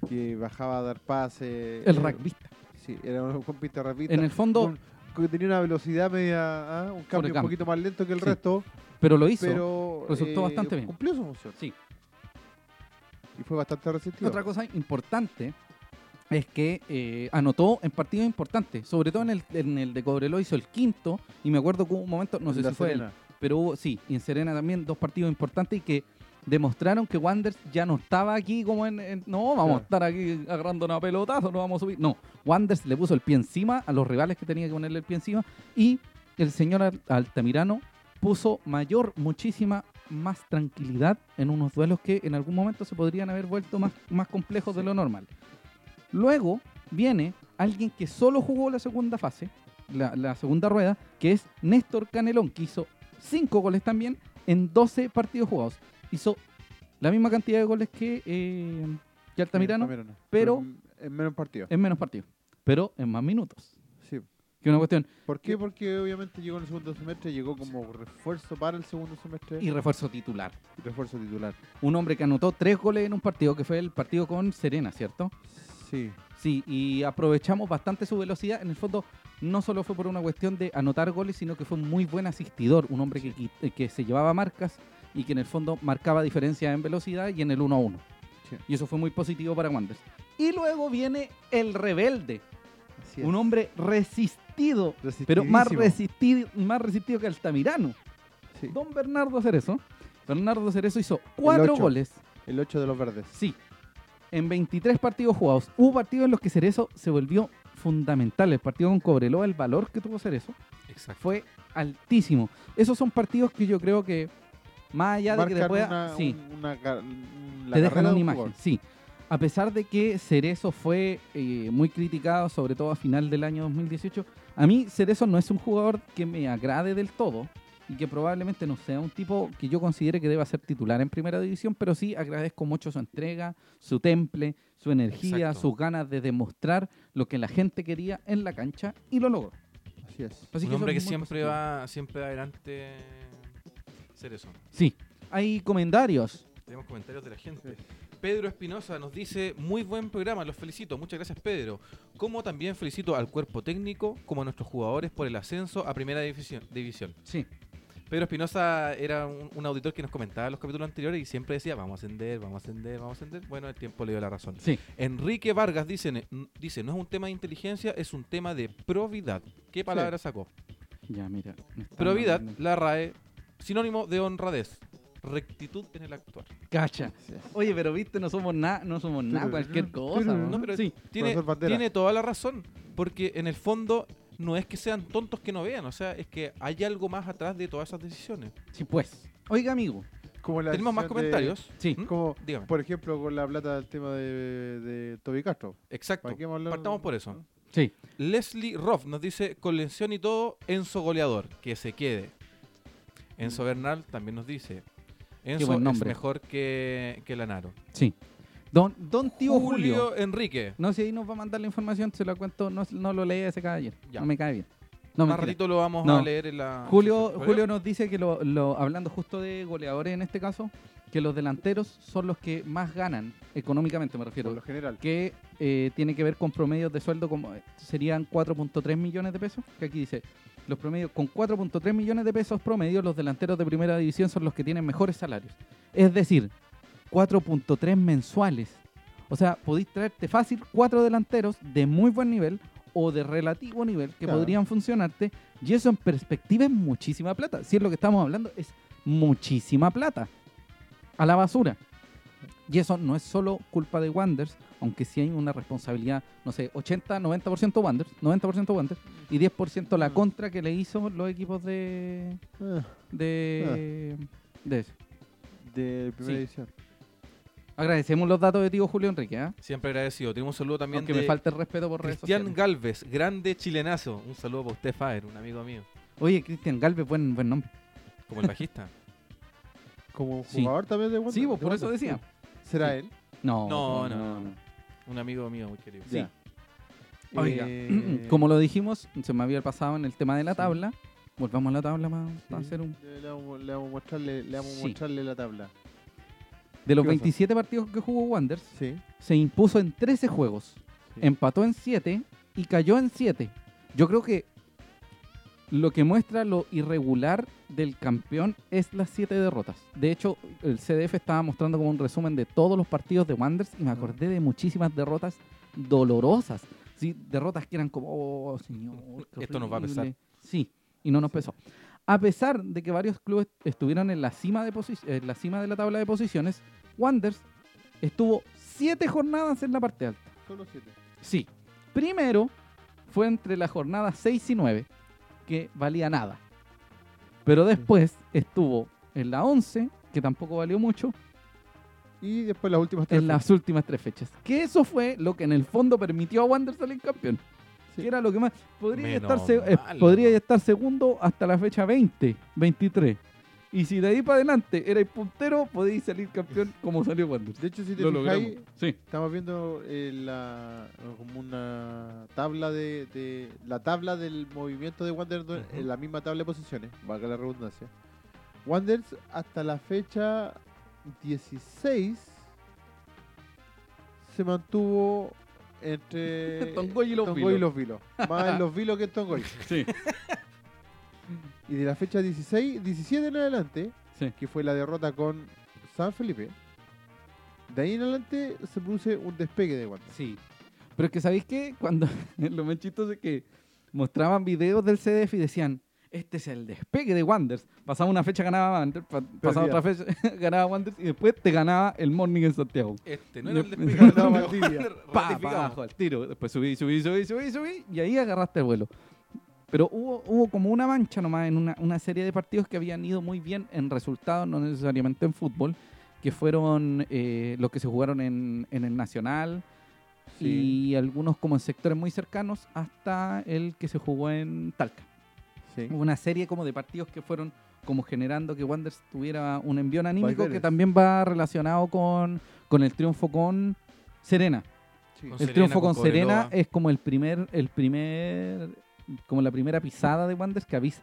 que bajaba a dar pases. El rugbyista. Sí, era un compista rugbyista. En el fondo, que tenía una velocidad media, ah, un cambio un poquito más lento que el Sí. resto, pero lo hizo. pero resultó eh, bastante bien. Cumplió su función Sí. y fue bastante resistido. Otra cosa importante es que eh, anotó en partidos importantes, sobre todo en el, en el de Cobreloa hizo el quinto, y me acuerdo que hubo un momento, no sé La si fue él, pero hubo, sí, y en Serena también dos partidos importantes y que demostraron que Wanderers ya no estaba aquí como en, en- no, vamos Claro. a estar aquí agarrando una pelotazo, no vamos a subir. No, Wanderers le puso el pie encima a los rivales que tenía que ponerle el pie encima y el señor Al- Altamirano puso mayor, muchísima más tranquilidad en unos duelos que en algún momento se podrían haber vuelto más, más complejos de lo normal. Luego viene alguien que solo jugó la segunda fase, la, la segunda rueda, que es Néstor Canelón, que hizo 5 goles también en 12 partidos jugados. Hizo la misma cantidad de goles que, eh, que Altamirano pero- en, en menos partidos. en menos partidos, pero en más minutos. Sí. Que una cuestión. ¿Por qué? Porque obviamente llegó en el segundo semestre, llegó como refuerzo para el segundo semestre Y refuerzo titular. refuerzo titular. Un hombre que anotó tres goles en un partido, que fue el partido con Serena, ¿cierto? Sí, Sí, y aprovechamos bastante su velocidad. En el fondo, no solo fue por una cuestión de anotar goles, sino que fue un muy buen asistidor. Un hombre que, que se llevaba marcas y que en el fondo marcaba diferencia en velocidad y en el 1 a 1. Sí. Y eso fue muy positivo para Wanderers. Y luego viene el rebelde, un hombre resistido, pero más resistido, más resistido que Altamirano. Sí, Don Bernardo Cerezo. Bernardo Cerezo hizo cuatro goles. el 8 de los verdes. Sí. En 23 partidos jugados. Hubo partidos en los que Cerezo se volvió fundamental. El partido con Cobreloa, el valor que tuvo Cerezo Exacto. fue altísimo. Esos son partidos que yo creo que, más allá de que te pueda. una, sí, un- una te dejan una de imagen. jugador. Sí. A pesar de que Cerezo fue eh, muy criticado, sobre todo a final del año 2018, a mí Cerezo no es un jugador que me agrade del todo y que probablemente no sea un tipo que yo considere que deba ser titular en primera división, pero sí agradezco mucho su entrega, su temple, su energía, Exacto. sus ganas de demostrar lo que la gente quería en la cancha y lo logró. Así es. Así un hombre que siempre positivo. va, siempre va adelante ser eso. Sí. Hay comentarios. Tenemos comentarios de la gente. Pedro Espinosa nos dice, muy buen programa, los felicito, muchas gracias Pedro. Como también felicito al cuerpo técnico, como a nuestros jugadores por el ascenso a primera división. división. Sí. Pedro Espinosa era un, un auditor que nos comentaba los capítulos anteriores y siempre decía, vamos a ascender, vamos a ascender, vamos a ascender. Bueno, el tiempo le dio la razón. Sí. Enrique Vargas dice, dice, no es un tema de inteligencia, es un tema de probidad. ¿Qué palabra sacó? Ya, mira. Probidad, la RAE, sinónimo de honradez, rectitud en el actuar. Cacha. Oye, pero viste, no somos nada, no somos nada, cualquier cosa. pero- ¿no? No, pero sí. tiene toda la razón, porque en el fondo no es que sean tontos que no vean, o sea, es que hay algo más atrás de todas esas decisiones. Sí, pues. Oiga, amigo, Como la Tenemos más de- comentarios. Sí. ¿Mm? Como, Dígame. por ejemplo, con la plata del tema de, de Toby Castro. Exacto. Partamos por eso. Sí. Leslie Roth nos dice, con lesión y todo, Enzo goleador, que se quede. Enzo Bernal también nos dice, Enzo es nombre. mejor que, que Lanaro. Sí. Don, don tío Julio. Julio Enrique. No, si ahí nos va a mandar la información, se la cuento, no, no lo leí ese caballero. Ya. No me cae bien. No, Más ratito lo vamos No. a leer en la... Julio, ¿Julio? Nos dice que, lo, lo- hablando justo de goleadores en este caso, que los delanteros son los que más ganan, económicamente me Por refiero, lo general. que eh, tiene que ver con promedios de sueldo como eh, serían 4.3 millones de pesos, que aquí dice, los promedios con 4.3 millones de pesos promedio, los delanteros de primera división son los que tienen mejores salarios. Es decir, 4.3 mensuales. O sea, podéis traerte fácil cuatro delanteros de muy buen nivel o de relativo nivel que Claro. podrían funcionarte y eso en perspectiva es muchísima plata. Si es lo que estamos hablando, es muchísima plata a la basura. Y eso no es solo culpa de Wanders, aunque sí hay una responsabilidad, no sé, 80, 90% Wanders, 90% Wanders y 10% la Mm. contra que le hizo los equipos de Ah, de, de eso. de primera Sí. edición. Agradecemos los datos de tío Julio Enrique, ¿ah? Siempre agradecido. Tenemos un saludo también aunque de me falta el respeto por redes Cristian sociales. Galvez, grande chilenazo. Un saludo para usted, Fader, un amigo mío. Oye, Cristian Galvez, buen, buen nombre. Como el bajista. Como Sí. jugador también de Wander. Sí, de por eso decía. ¿Será Sí. él? No, No, no, no, no. Un amigo mío muy querido. Sí. Ya. Oiga, Eh, como lo dijimos, se me había pasado en el tema de la Sí. tabla. Volvamos a la tabla para sí, hacer un... Le, vamos, a mostrarle, le vamos mostrarle la tabla. De los ¿Qué pasa? 27 partidos que jugó Wanderers, Sí. se impuso en 13 juegos, sí. empató en 7 y cayó en 7. Yo creo que lo que muestra lo irregular del campeón es las 7 derrotas. De hecho, el CDF estaba mostrando como un resumen de todos los partidos de Wanderers y me acordé de muchísimas derrotas dolorosas. Sí, derrotas que eran como, oh, señor, Esto nos va a pesar. horrible". Sí, y no nos pesó. A pesar de que varios clubes estuvieron en la cima de, en la, cima de la tabla de posiciones, Wanderers estuvo 7 jornadas en la parte alta. Solo siete. Sí. Primero fue entre las jornadas 6 y 9, que valía nada. Pero después estuvo en la 11, que tampoco valió mucho, Y después las últimas tres. en las últimas tres fechas. Que eso fue lo que en el fondo permitió a Wander salir campeón. Sí. Que era lo que más. Podría, Menos estar, se- eh, podría estar segundo hasta la fecha 20, 23. Y si de ahí para adelante erais puntero, podéis salir campeón como salió Wander. De hecho, si te Lo fijáis. Sí. estamos viendo eh, la, como una tabla de, de- la tabla del movimiento de Wander en la misma tabla de posiciones, valga la redundancia. Wanderers hasta la fecha 16 se mantuvo entre Tongoy y los Tongoy Vilos. Vilos. Más en los Vilos que en Tongoy. Sí. Y de la fecha 16, 17 en adelante, Sí. que fue la derrota con San Felipe, de ahí en adelante se produce un despegue de Wander. Sí. Pero es que, ¿sabéis qué? Cuando lo más chistoso es que mostraban videos del CDF y decían, este es el despegue de Wanderers. Pasaba una fecha, ganaba Wanderers, pa- pasaba otra fecha, ganaba Wanderers y después te ganaba el Morning en Santiago. Este no era el despegue. No, Valdivia. Pa, abajo, al tiro. Después subí, subí, subí, subí, subí y ahí agarraste el vuelo. Pero hubo, hubo como una mancha nomás en una, una serie de partidos que habían ido muy bien en resultados, no necesariamente en fútbol, que fueron eh, los que se jugaron en, en el Nacional y algunos como en sectores muy cercanos hasta el que se jugó en Talca. Sí. Una serie como de partidos que fueron como generando que Wanderers tuviera un envión anímico que también va relacionado con, con el triunfo con Serena. sí. Con El Serena, triunfo con con Serena es como el primer, el primer, como la primera pisada de Wanderers que avisa.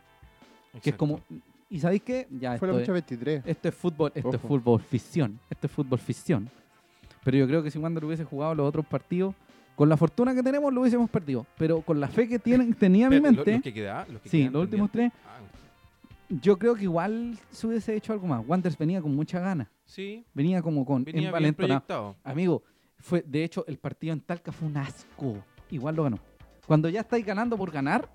Que es Exacto. como, ¿y sabéis qué? Ya, Fue esto la es, fecha 23. esto es fútbol, esto es Ojo. fútbol ficción, esto es fútbol ficción. Pero yo creo que si Wanderers hubiese jugado los otros partidos, con la fortuna que tenemos lo hubiésemos perdido. Pero con la fe que tienen, tenía mi Espérate, lo- mente, los que quedaban- los que sí, los últimos tres. Ah, yo creo que igual se hubiese hecho algo más. Wanderers venía con mucha gana, sí, venía como con venía bien. Amigo, fue, de hecho, el partido en Talca fue un asco. Igual lo ganó. Cuando ya estáis ganando por ganar,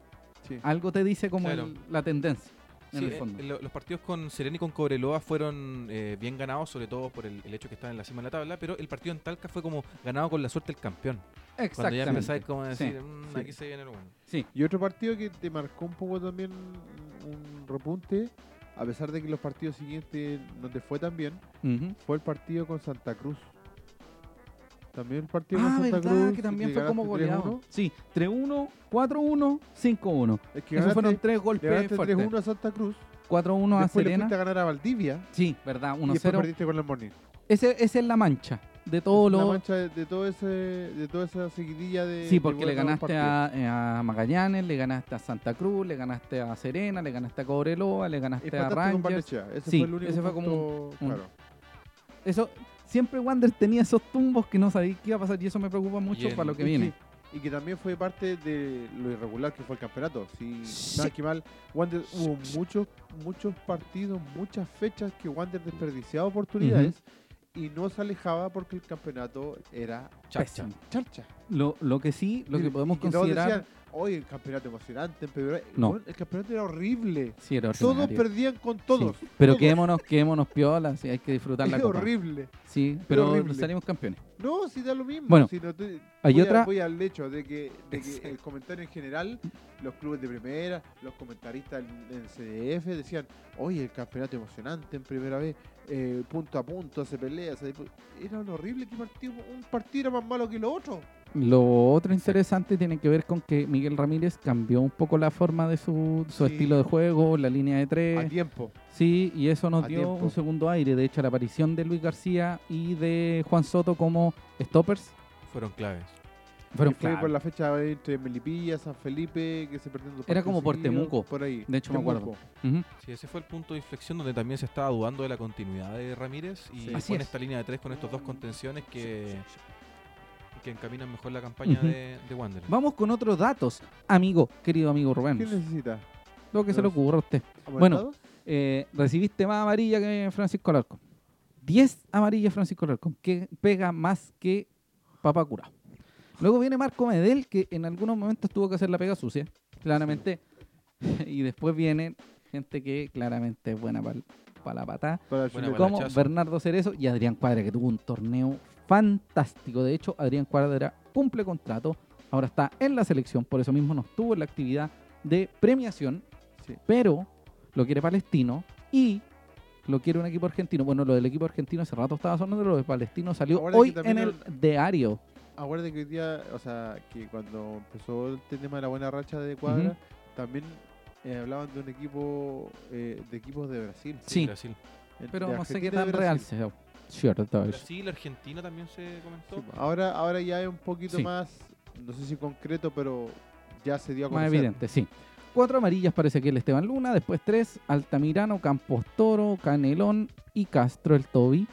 Sí. algo te dice como Claro. el- la tendencia. En Sí, el eh, fondo. los partidos con Serena y con Cobreloa fueron eh, bien ganados, sobre todo por el, el hecho que estaban en la cima de la tabla, pero el partido en Talca fue como ganado con la suerte del campeón. Cuando ya Exactamente. empezáis como a Sí, decir, "Mm, sí. aquí se viene lo bueno. Sí. Y otro partido que te marcó un poco también un repunte a pesar de que los partidos siguientes no te fue tan bien, fue el partido con Santa Cruz. También partido Ah, con Santa verdad, Cruz. que también fue como goleado. 3-1. Sí, 3-1, 4-1, 5-1. Es que Esos fueron tres le golpes ganaste fuertes. 3-1 a Santa Cruz. 4-1 a le Serena. fuiste a ganar a Valdivia. Sí, verdad, Y después 1-0. perdiste con el Morning. Ese, esa es la mancha de todo la lo... mancha de, de todo ese, de toda esa seguidilla de. Sí, de porque le buenos ganaste a, a Magallanes, le ganaste a Santa Cruz, le ganaste a Serena, le ganaste a Cobreloa, le ganaste a Empataste con Rangers. Barnechea. Ese Sí, fue el único ese fue como punto, un- claro. Eso, siempre Wander tenía esos tumbos que no sabía qué iba a pasar y eso me preocupa mucho para lo que Y viene. Y que también fue parte de lo irregular que fue el campeonato. Si Sí. nada que mal, Wander hubo muchos, muchos partidos, muchas fechas que Wander desperdiciaba oportunidades y no se alejaba porque el campeonato era charcha. Lo, lo que sí, lo Y- que podemos considerar... decían, oye, el campeonato emocionante, pero No. el campeonato era horrible. Sí, era Todos perdían con todos. Sí, Pero todos. quedémonos, quedémonos piolas, sí, hay que disfrutar la copa. horrible. Sí, pero horrible. salimos campeones. No, si da lo mismo. Bueno, si no te- hay voy a- otra- voy al hecho de que, de que el comentario en general, los clubes de primera, los comentaristas en, en CDF decían, oye, el campeonato emocionante en primera vez, eh, punto a punto, se pelea, se dispu-". era un horrible que partido, un partido era más malo que lo otro. Lo otro interesante tiene que ver con que Miguel Ramírez cambió un poco la forma de su, su Sí. estilo de juego, la línea de A tres. tiempo. Sí, y eso nos a dio tiempo. un segundo aire. De hecho, la aparición de Luis García y de Juan Soto como stoppers Fueron claves. Fueron fue por la fecha entre Melipilla, San Felipe, que se perdieron dos Era como por Temuco. Por ahí. De hecho, me acuerdo. Sí, ese fue el punto de inflexión donde también se estaba dudando de la continuidad de Ramírez y Sí. Es. esta línea de tres con estos dos contenciones que, que encaminan mejor la campaña de, de Wander. Vamos con otros datos, amigo, querido amigo Rubén. ¿Qué necesita? Lo que se le ocurra a usted. ¿Amonestados? Eh, recibiste más amarilla que Francisco Alarcón. 10 amarillas Francisco Alarcón, que pega más que papá curado. Luego viene Marco Medel, que en algunos momentos tuvo que hacer la pega sucia, claramente. y después viene gente que claramente es buena para la patada, para como. Bernardo Cerezo y Adrián Cuadra, que tuvo un torneo fantástico. De hecho, Adrián Cuadra cumple contrato, ahora está en la selección, por eso mismo no estuvo en la actividad de premiación, Sí. pero lo quiere Palestino y lo quiere un equipo argentino. Bueno, lo del equipo argentino hace rato estaba sonando, lo de Palestino salió Ahora hoy en el diario. Acuérdate que hoy día, o sea, que cuando empezó el tema de la buena racha de Cuadra, también eh, hablaban de un equipo, eh, de equipos de Brasil. Sí. Brasil. Pero no sé qué tan Brasil. real sea. Cierto, es. Brasil, Argentina también se comentó. Sí, ahora, ahora ya es un poquito Sí. más, no sé si concreto, pero ya se dio a Más conocer. evidente, sí. Cuatro amarillas parece que el Esteban Luna, después tres, Altamirano, Campos Toro, Canelón y Castro el Toby.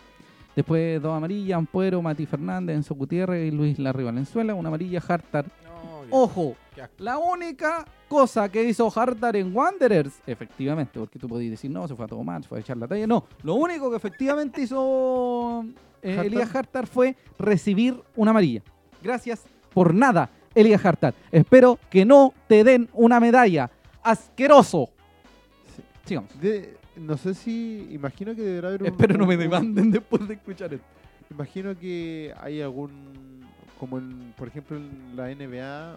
Después dos amarillas, Ampuero, Mati Fernández, Enzo Gutiérrez y Luis Larry Valenzuela. Una amarilla, Hartar. No, Ojo, la única cosa que hizo Hartar en Wanderers, efectivamente, porque tú podías decir, no, se fue a tomar, se fue a echar la talla. No, lo único que efectivamente hizo eh, Hartar. Elías Hartar fue recibir una amarilla. Gracias por nada, Elías Hartar. Espero que no te den una medalla. Asqueroso. Sí. Sigamos. De- no sé si, imagino que deberá haber un... Espero no me demanden después de escuchar esto. Imagino que hay algún, como en, por ejemplo en la NBA,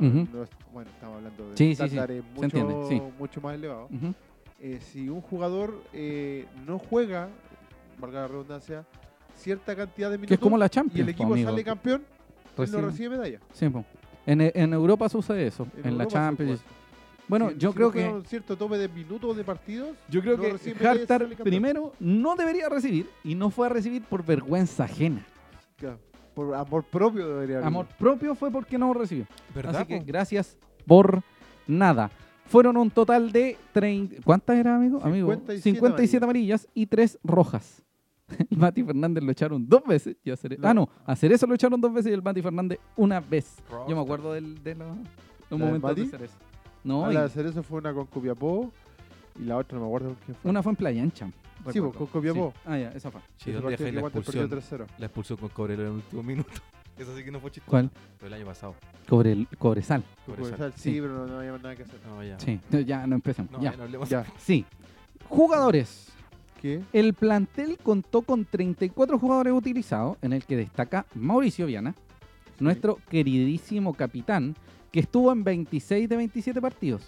bueno, estamos hablando de Sí, sí, sí, mucho, entiende, mucho más elevados. Ujú. Eh, si un jugador eh, no juega, valga la redundancia, cierta cantidad de minutos Que es como la Champions. y el po, equipo amigo. sale campeón, él Recibe- no recibe medalla. En, en Europa sucede eso. En, la Europa Champions. Bueno, Si- yo si creo no que un cierto tope de minutos de partidos, Yo creo no que Hartar primero no debería recibir y no fue a recibir por vergüenza ajena. claro, por amor propio debería haber. Amor propio fue porque no recibió. ¿Verdad? Así que po? gracias por nada. Fueron un total de 30... ¿Cuántas era, amigo? amigo 57 57 amarillas y 3 rojas. El Mati Fernández lo echaron dos veces. Y a Cere- No. Ah, no. A Cerezo lo echaron dos veces y el Mati Fernández una vez. Yo me acuerdo del, de los, los del momentos de? Cerezo. No, Ah, y la de Cerezo fue una con Copiapó y la otra no me acuerdo con quién fue. una fue en Playa Ancha. Sí, recuerdo. pues, con Copiapó. Sí. Ah, ya, esa fue. Sí, Ese ¿dónde partido dejáis que la expulsión? 3-0. La expulsión con Cobrelo en el último minuto. Eso sí que no fue chistoso. ¿Cuál? Pero el año pasado. Cobre, Cobresal. Cobresal. Cobresal, Sí. Sí, pero no, no había nada que hacer. No, ya. Sí, ya no empecemos. No, ya. ya no hablemos. Ya. Sí. Jugadores. ¿Qué? El plantel contó con 34 jugadores utilizados, en el que destaca Mauricio Viana, nuestro queridísimo capitán, que estuvo en 26 de 27 partidos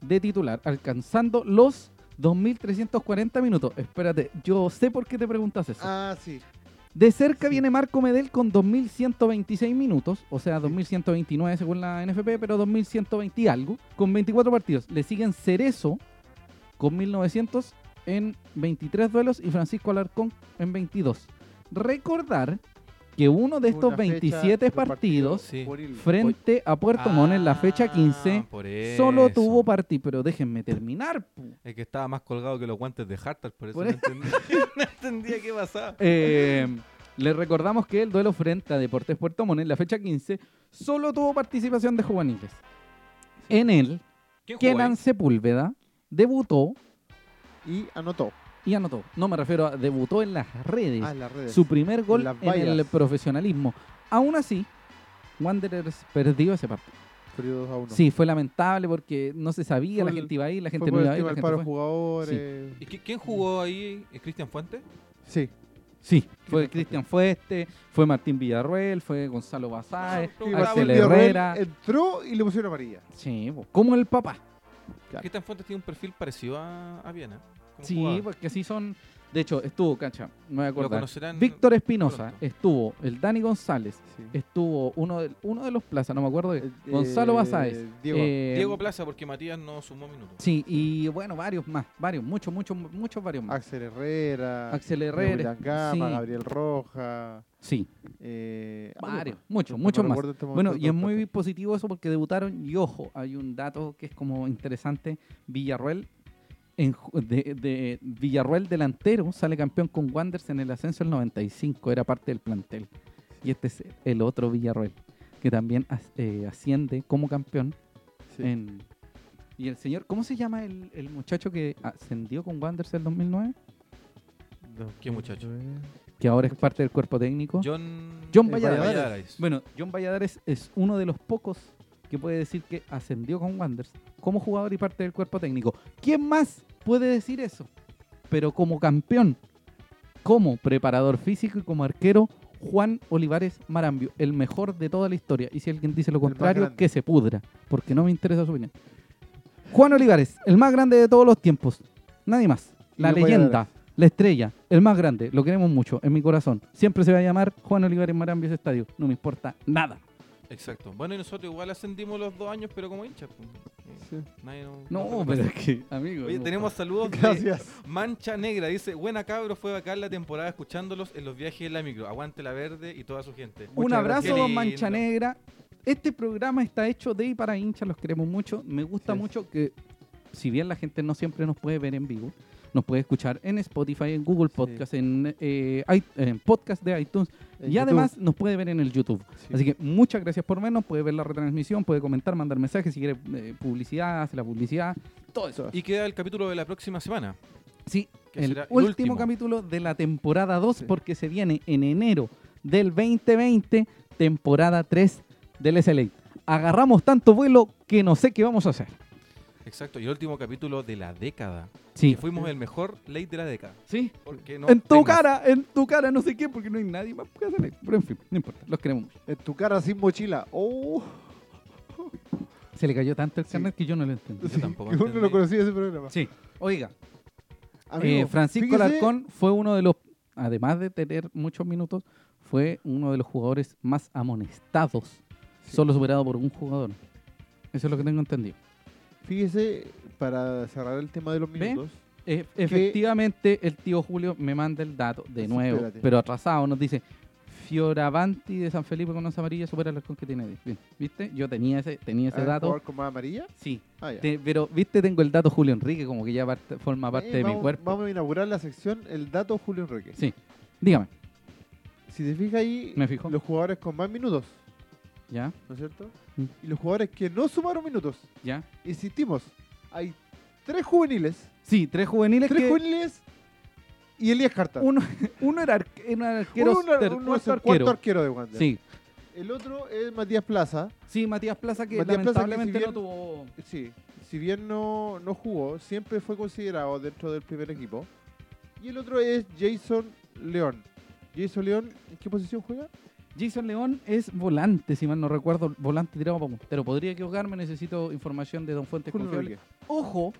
de titular, alcanzando los 2.340 minutos. Espérate, yo sé por qué te preguntas eso. Ah, sí. De cerca sí. viene Marco Medel con 2.126 minutos, o sea, 2.129 según la NFP, pero 2.120 y algo, con 24 partidos. Le siguen Cerezo con 1.900 en 23 duelos y Francisco Alarcón en 22. Recordar que uno de estos Una fecha 27 de partido partidos Sí. frente a Puerto Montt en la fecha Ah, 15 por solo tuvo partido, pero déjenme terminar. pu. El que estaba más colgado que los guantes de Hartar, por eso Por no, entendía, no entendía qué pasaba. Eh, les recordamos que el duelo frente a Deportes Puerto Montt en la fecha 15 solo tuvo participación de juveniles. En él, ¿Quién jugó Kenan? Sepúlveda debutó Y anotó. Y anotó. No me refiero a debutó en las redes. Ah, en las redes. su primer gol las en el profesionalismo. Aún así, Wanderers perdió ese partido. Perdió 2 a 1. Sí, fue lamentable porque no se sabía, Fue la el- gente iba a ir, la gente no iba a ir, la gente jugadores. ¿Y qui- quién jugó ahí? ¿Eh, ¿Cristian Fuentes? Sí. Sí, fue? Cristian Fueste, fue Martín Villarruel, fue Gonzalo Basáez, No, Y Axel Herrera. entró y le pusieron amarilla. Sí, como el papá. Claro. Cristian Fuentes tiene un perfil parecido a, a Viena. Como Sí, jugador. porque así son. De hecho, estuvo, cacha, me voy a Lo acordar. conocerán Víctor Espinosa, estuvo el Dani González, Sí. estuvo uno de, uno de los plazas, no me acuerdo. de- Eh, Gonzalo eh, Basáez. Diego. eh, Diego Plaza, porque Matías no sumó minutos. Sí, y bueno, varios más, varios, muchos, muchos, muchos, varios más. Axel Herrera. Axel Herrera. Gama, sí, Gabriel Roja. sí, Eh, varios, muchos, No- no muchos más. este Bueno, y es muy positivo eso porque debutaron, y ojo, hay un dato que es como interesante, Villarruel, en, de, de- Villarruel delantero sale campeón con Wanderers en el ascenso del 95, era parte del plantel. Y este es el otro Villarruel, que también as- eh, asciende como campeón Sí. en... Y el señor, ¿cómo se llama el, el muchacho que ascendió con Wanderers en el 2009? No, ¿Qué muchacho? Que ahora es parte del cuerpo técnico. John, John Eh, Valladares. Valladares. Bueno, John Valladares es uno de los pocos que puede decir que ascendió con Wanderers como jugador y parte del cuerpo técnico. ¿Quién más puede decir eso? Pero como campeón, como preparador físico y como arquero, Juan Olivares Marambio, el mejor de toda la historia. Y si alguien dice lo contrario, que se pudra, porque no me interesa su opinión. Juan Olivares, el más grande de todos los tiempos. Nadie más. La leyenda, la estrella, el más grande. Lo queremos mucho, en mi corazón. Siempre se va a llamar Juan Olivares Marambio ese estadio. No me importa nada. Exacto. Bueno, y nosotros igual ascendimos los dos años, pero como hinchas. pues. Sí. Nadie no- No, no pero es que, amigo. Oye, no, tenemos saludos de Gracias. Mancha Negra. Dice, buena cabro, fue bacán la temporada escuchándolos en los viajes en la micro. Aguante la verde y toda su gente. Un Muchas abrazo, gracias. don Mancha. Negra. Este programa está hecho de y para hinchas, los queremos mucho. Me gusta Sí mucho que, si bien la gente no siempre nos puede ver en vivo, nos puede escuchar en Spotify, en Google Podcast, en, eh, i- en podcast de iTunes En y YouTube. además nos puede ver en el YouTube. Sí. Así que muchas gracias por vernos, puede ver la retransmisión, puede comentar, mandar mensajes, si quiere eh, publicidad, hace la publicidad, todo eso. Y queda el capítulo de la próxima semana. Sí, que el será el último, último. capítulo de la temporada 2 Sí. porque se viene en enero del 2020, temporada 3 del SLA. Agarramos tanto vuelo que no sé qué vamos a hacer. Exacto. Y el último capítulo de la década. Sí, Que fuimos el mejor late de la década. sí. Porque no en tu cara, en tu cara, no sé qué, porque no hay nadie más que hacer. Pero en fin, no importa, los queremos mucho. En tu cara sin mochila. Oh. Se le cayó tanto el Sí. carnet que yo no lo entendí. Yo tampoco Uno no entendí. conocía ese programa. Sí, oiga, Amigo, eh, Francisco fíjese- Alarcón fue uno de los, además de tener muchos minutos, fue uno de los jugadores más amonestados, Sí. solo superado por un jugador. Eso es lo que tengo entendido. Fíjese, para cerrar el tema de los minutos. E- efectivamente, el tío Julio me manda el dato de nuevo, espérate. pero atrasado. Nos dice: Fioravanti de San Felipe con once amarilla supera el arcón que tiene 10. Bien, ¿viste? Yo tenía ese, tenía ese ¿Ah, dato. jugador con más amarilla? Sí, Ah, ya. te- pero ¿viste? Tengo el dato Julio Enrique, como que ya parte- forma parte Eh, de mi vamos, cuerpo. Vamos a inaugurar la sección El dato Julio Enrique. Sí, dígame, Si te fijas ahí, Me fijo. los jugadores con más minutos, ¿ya? ¿no es cierto? Mm. Y los jugadores que no sumaron minutos. ¿Ya? Insistimos, hay tres juveniles, Sí, tres juveniles tres que juveniles y Elías Carta. uno, uno era, arque- era arquero, Uno, ter- uno es el cuarto arquero. arquero de Wander. Sí, El otro es Matías Plaza. sí, Matías Plaza que Matías Plaza que no tuvo... Sí, si bien no, no jugó, siempre fue considerado dentro del primer equipo. Y el otro es Jason León. Jason León, ¿en qué posición juega? Jason León es volante, si mal no recuerdo, volante tirado para puntero. Podría equivocarme, necesito información de Don Fuentes Julio confiable. Ojo,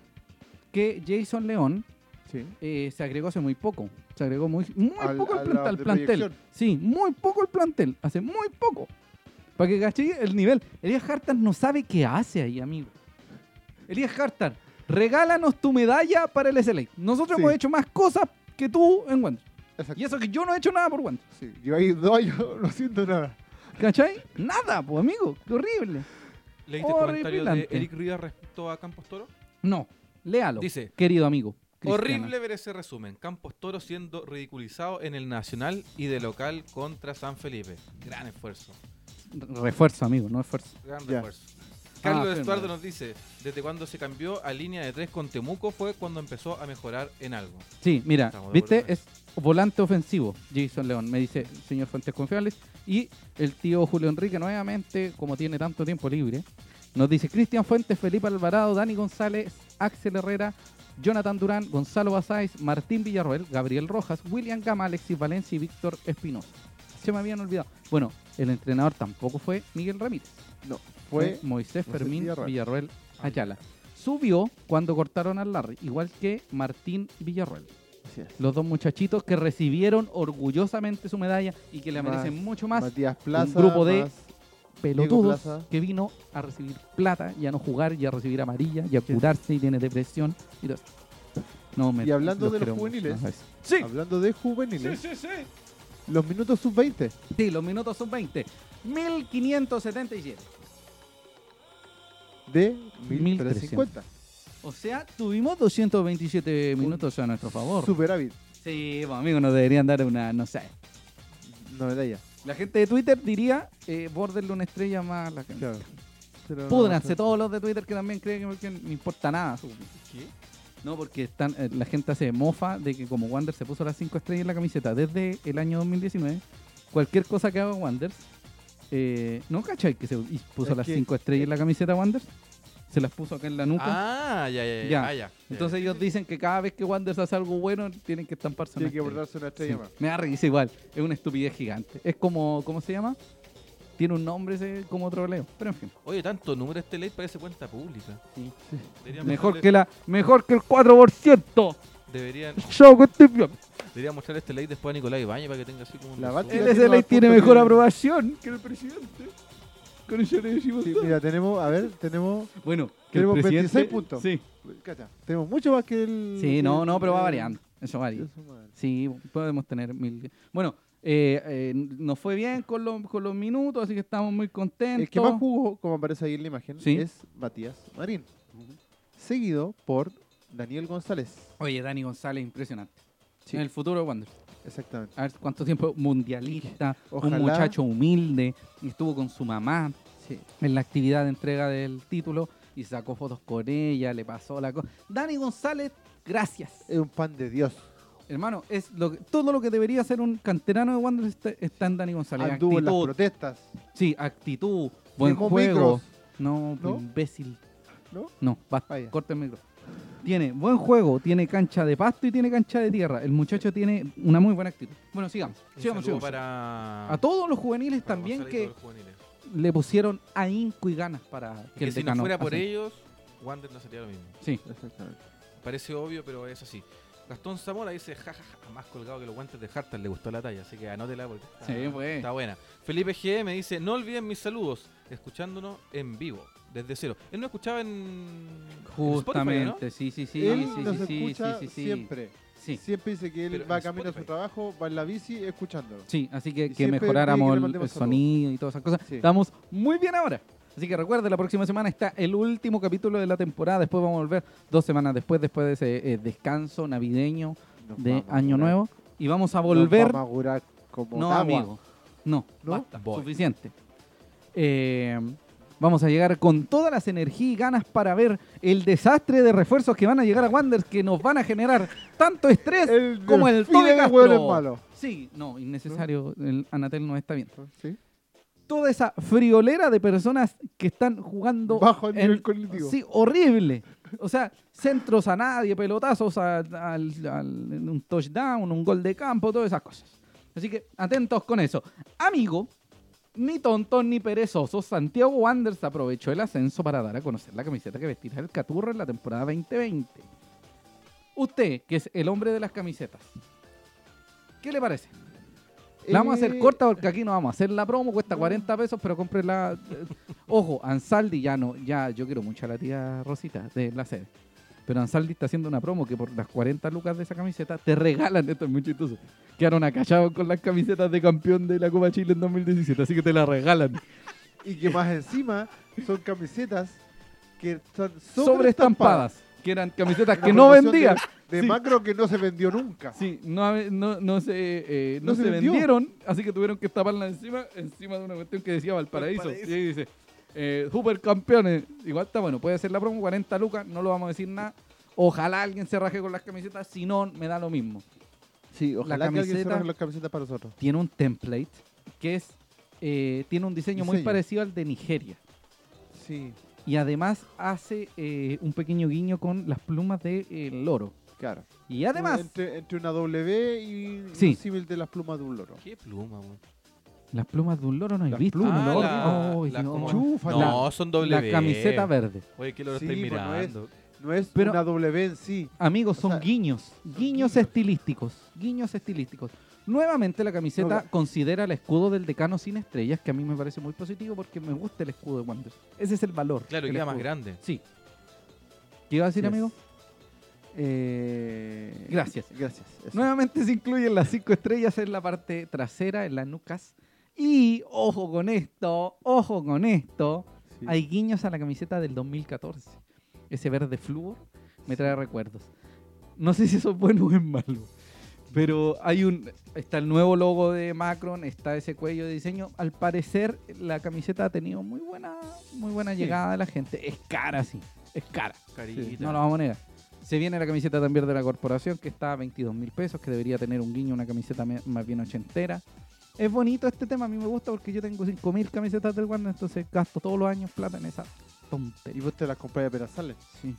que Jason León Sí. eh, se agregó hace muy poco. Se agregó muy, muy Al- poco al, plantel. Sí, muy poco el plantel. Hace muy poco. Para que caché el nivel. Elías Hartar no sabe qué hace ahí, amigo. Elías Hartar, regálanos tu medalla para el SLA. Nosotros Sí. hemos hecho más cosas que tú en Wander. Exacto. Y eso que yo no he hecho nada por Wander. Sí. Yo ahí dos años no siento nada. ¿Cachai? Nada, pues, amigo. Qué horrible. ¿Leíste el comentario de. Eric Rivas respecto a Campos Toro? No, léalo. Dice, querido amigo. Cristiano. Horrible ver ese resumen. Campos Toro siendo ridiculizado en el Nacional y de local contra San Felipe. Gran esfuerzo. Refuerzo, amigo, no esfuerzo. Gran refuerzo. Carlos firme. Estuardo nos dice, desde cuando se cambió a línea de tres con Temuco fue cuando empezó a mejorar en algo. Sí, mira, viste, es volante ofensivo, Jason León, me dice señor Fuentes Confiables. Y el tío Julio Enrique, nuevamente, como tiene tanto tiempo libre, nos dice Cristian Fuentes, Felipe Alvarado, Dani González, Axel Herrera, Jonathan Durán, Gonzalo Basáis, Martín Villarroel, Gabriel Rojas, William Gama, Alexis Valencia y Víctor Espinosa. Se me habían olvidado. Bueno, el entrenador tampoco fue Miguel Ramírez. No. Fue. Moisés Fermín Villarroel. Villarroel Ayala. Subió cuando cortaron al Larry, igual que Martín Villarroel. Así es. Los dos muchachitos que recibieron orgullosamente su medalla y que le Más merecen mucho más. Matías Plaza. grupo de más Pelotudos Plaza. que vino a recibir plata y a no jugar y a recibir amarilla y a curarse y tiene depresión y todo eso. No, me, Y hablando de los juveniles, más. Sí, Hablando de juveniles, sí, sí. los minutos sub-20. Sí, los minutos son 20. 1577. De 1350. 1350. O sea, tuvimos 227 minutos a nuestro favor. Superávit. Sí, pues, amigos, nos deberían dar una, no sé. No medalla. La gente de Twitter diría, eh, una estrella más a la gente. Claro. Pero Púdranse no, todos los de Twitter que también creen que, no importa nada. su- No, porque están, eh, la gente hace mofa de que como Wander se puso las 5 estrellas en la camiseta desde el año 2019, cualquier cosa que haga Wander, eh, ¿no cachai que se y puso Es las que- 5 estrellas en la camiseta Wander? Se las puso acá en la nuca. Ah, ya, ya, ya. Ya. ah, ya. Entonces ellos dicen que cada vez que Wander hace algo bueno, tienen que estamparse una Tiene que estrella. bordarse una estrella Sí, más. Me da risa igual. Es una estupidez gigante. Es como, ¿cómo se llama? Tiene un nombre ese como troleo. Pero en fin. Oye, tanto número este ley parece cuenta pública. Sí. Mejor que la, mejor que el 4%. Deberían, deberían mostrar este ley después a Nicolás Ibañez para que tenga así como un La resumen. Bati- El tiene mejor que- aprobación que el presidente. Con eso le decimos Sí, todo. mira, tenemos, a ver, tenemos, Bueno, que Tenemos el presidente, 26 puntos. Sí. cacha, tenemos mucho más que el... Sí, no, no, pero va variando. Eso varía. Sí, podemos tener mil. Bueno, eh, eh, nos fue bien con los, con los minutos, así que estamos muy contentos. El que más jugó, como aparece ahí en la imagen, Sí. es Matías Marín. Seguido por Daniel González. Oye, Dani González, impresionante. Sí. En el futuro de Wander. Exactamente. A ver cuánto tiempo mundialista, Ojalá. un muchacho humilde, y estuvo con su mamá Sí. en la actividad de entrega del título y sacó fotos con ella, le pasó la cosa. Dani González, gracias. Es un pan de Dios. Hermano, es lo que- todo lo que debería ser un canterano de Wander está, está en Dani González. Anduvo en las protestas. sí, actitud, buen juego. micros. No, ¿No? imbécil. ¿No? No, basta, corta el micro. Tiene buen juego, tiene cancha de pasto y tiene cancha de tierra. El muchacho tiene una muy buena actitud. Bueno, sigamos. Un sigamos, sigamos. para... A todos los juveniles para también que juveniles. le pusieron ahínco y ganas para que, Que, el si no fuera por ellos, Wander no sería lo mismo. Sí, Exactamente. Parece obvio, pero es así. Gastón Zamora dice, jajaja, más colgado que los guantes de Hartar, le gustó la talla, así que anótela porque está, Sí, pues. está buena. Felipe G me dice, no olviden mis saludos, escuchándonos en vivo, desde cero. Él no escuchaba en, en Spotify, justamente, sí, sí, sí, él sí, nos sí, sí, escucha sí, sí, sí. siempre. Sí. Siempre dice que él Pero va camino a su trabajo, va en la bici escuchándolo. Sí, así que Y que mejoráramos que el, sonido y todas esas cosas. Sí. Estamos muy bien ahora. Así que recuerde, la próxima semana está el último capítulo de la temporada. Después vamos a volver dos semanas después, después de ese eh, descanso navideño Nos de Año. Nuevo. Y vamos a Nos volver. vamos a curar como No, agua. amigo. No, ¿No? basta, Voy. suficiente. Eh, vamos a llegar con todas las energías y ganas para ver el desastre de refuerzos que van a llegar a Wanderers que nos van a generar tanto estrés El como el Toby de Castro. malos. Sí, no, innecesario. El Anatel no está bien. ¿Sí? Toda esa friolera de personas que están jugando Bajo el en- nivel cognitivo. Sí, horrible. O sea, centros a nadie, pelotazos a- al- en un touchdown, un gol de campo, todas esas cosas. Así que atentos con eso. Amigo, ni tontos ni perezosos, Santiago Wanderers aprovechó el ascenso para dar a conocer la camiseta que vestirá el Caturro en la temporada 2020. Usted, que es el hombre de las camisetas, ¿qué le parece? La vamos a hacer Eh, corta porque aquí no vamos a hacer la promo, cuesta 40 pesos, pero compre la. eh, Ojo, Ansaldi ya no, ya yo quiero mucho a la tía Rosita de la sede. Pero Ansaldi está haciendo una promo que por las 40 lucas de esa camiseta te regalan, esto es muy chistoso. Quedaron acachados con las camisetas de campeón de la Copa Chile en 2017, así que te la regalan. Y que más encima son camisetas que están Sobreestampadas, sobreestampadas. que eran camisetas que no vendían. De, de Sí. macro que no se vendió nunca. Sí, no, no, no se, eh, no No se, vendieron, así que tuvieron que taparla encima, encima de una cuestión que decía Valparaíso. Valparaíso. Y ahí dice, eh, supercampeones. Igual está bueno, puede hacer la promo, 40 lucas, no lo vamos a decir nada. Ojalá alguien se raje con las camisetas, si no, me da lo mismo. Sí, ojalá que alguien se raje las camisetas para nosotros. Tiene un template que es, eh, tiene un diseño, muy parecido al de Nigeria. Sí, Y además hace eh, un pequeño guiño con las plumas del loro. claro. Y además, Entre, entre una W y Sí. un símil de las plumas de un loro. ¿Qué pluma, weón? Las plumas de un loro no he Las visto. plumas, un no, loro. la- Ay, la no. como- Chufa, No, son doble la B. camiseta verde. Oye, ¿qué lo Sí, estáis pues, no es- mirando? No es Pero- una W en sí. Amigos, O son sea, guiños, guiños guiños. estilísticos, guiños estilísticos. Nuevamente la camiseta No, considera el escudo del decano sin estrellas, que a mí me parece muy positivo porque me gusta el escudo de Wanderers. Ese es el valor. Claro, del queda más escudo. grande. Sí. ¿Qué iba a decir, Yes. amigo? Eh, Gracias. Gracias. eso. Nuevamente se incluyen las cinco estrellas en la parte trasera, en las nucas. Y, ojo con esto, ojo con esto, Sí. hay guiños a la camiseta del 2014. Ese verde flúor me trae recuerdos. No sé si eso es bueno o es malo. Pero hay un. Está el nuevo logo de Macron, está ese cuello de diseño. Al parecer, la camiseta ha tenido muy buena, muy buena Sí. llegada de la gente. Es cara, sí. Es cara. Carita. No lo vamos a negar. Se viene la camiseta también de la corporación, que está a 22 mil pesos, que debería tener un guiño, una camiseta más bien ochentera. Es bonito este tema, a mí me gusta porque yo tengo 5 mil camisetas del Wander, entonces gasto todos los años plata en esa Y tontería. vos te las compras apenas salen. Sí,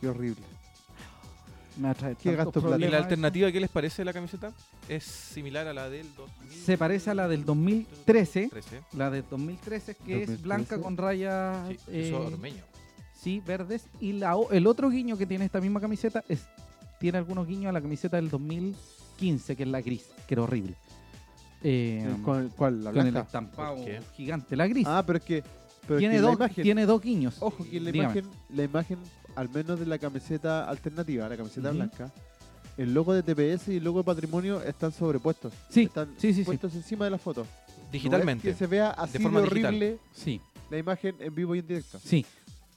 Qué horrible. me atrae Qué gasto plata. ¿Y la alternativa qué les parece de la camiseta? Es similar a la del 2000. Se parece a la del 2013, 13. la del 2013, que es 2013. blanca con rayas Sí, eh, sí, verdes. Y la, o- el otro guiño que tiene esta misma camiseta es tiene algunos guiños a la camiseta del 2015, que es la gris, que era horrible. Eh, ¿Con cuál? ¿La con el estampado gigante, la gris. Ah, pero es que. Pero es tiene, que dos, imagen, tiene dos guiños. Ojo que la Dígame. imagen, la imagen, al menos de la camiseta alternativa, la camiseta blanca, el logo de TPS y el logo de patrimonio están sobrepuestos. Sí, están sí, sí, sí. puestos encima de la foto. No Digitalmente. es que se vea así de, forma digital. horrible Sí, la imagen en vivo y en directo. sí.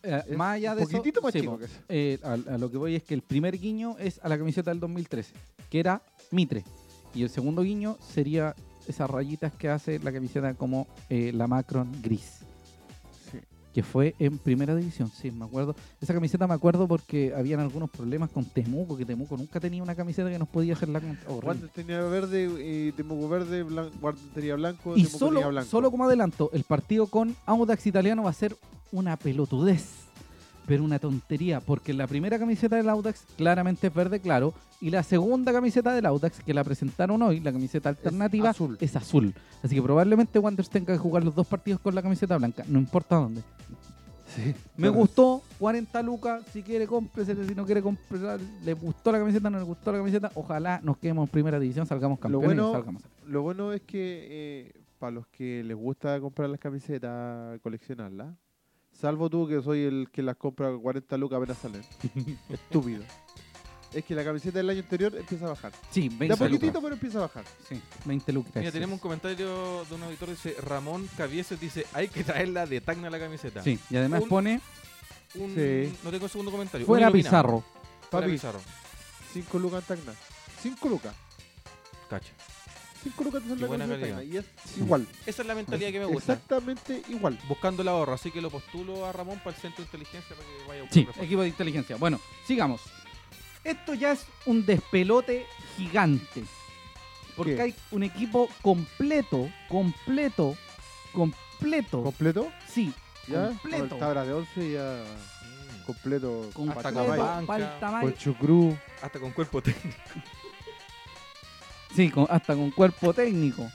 Eh, más allá un de eso, poquitito más sí, chico que eso. eh, a, a lo que voy es que el primer guiño es a la camiseta del 2013, que era Mitre. Y el segundo guiño sería esas rayitas que hace la camiseta como eh, la Macron gris. Sí. que fue en primera división, sí, me acuerdo. Esa camiseta me acuerdo porque habían algunos problemas con Temuco, que Temuco nunca tenía una camiseta que nos podía hacer la. Wander tenía verde, y Temuco verde, blan- tenía blanco, Y Temuco tenía solo, blanco. solo como adelanto, el partido con Audax Italiano va a ser una pelotudez, pero una tontería, porque la primera camiseta del Audax claramente es verde claro, y la segunda camiseta del Audax, que la presentaron hoy, la camiseta alternativa, azul. es azul. Así que probablemente Wanderers tenga que jugar los dos partidos con la camiseta blanca, no importa dónde. Sí. Me gustó, 40 lucas, si quiere cómprese, si no quiere comprar, le gustó la camiseta, no le gustó la camiseta, ojalá nos quedemos en primera división, salgamos campeones bueno- y salgamos. Lo bueno es que eh, para los que les gusta comprar las camisetas, coleccionarlas, salvo tú que soy el que las compra a 40 lucas apenas salen. Estúpido. Es que la camiseta del año anterior empieza a bajar. Sí, Da 20 poquitito, lucas. pero empieza a bajar. Sí, 20 lucas. Mira, tenemos un comentario de un auditor dice Ramón Cavieses dice hay que traerla de Tacna la camiseta. Sí, y además Un- pone Un- Sí. No tengo segundo comentario. fuera. Pizarro. Fuera Papi. Pizarro. 5 lucas en Tacna. 5 lucas. Cacha. 5 lucas te sale Y la calidad. Es igual. Esa es la mentalidad que me gusta. Exactamente igual. Buscando el ahorro, así que lo postulo a Ramón para el centro de inteligencia para que vaya a buscar Sí, equipo de inteligencia. Bueno, sigamos. Esto ya es un despelote gigante. Porque ¿Qué? hay un equipo completo, completo, completo. ¿Completo? sí, ¿Ya? completo. Con tabla de 11 ya completo. Completo, Hasta con banca. Con chucrú. Hasta con cuerpo técnico. Sí, con- hasta con cuerpo técnico.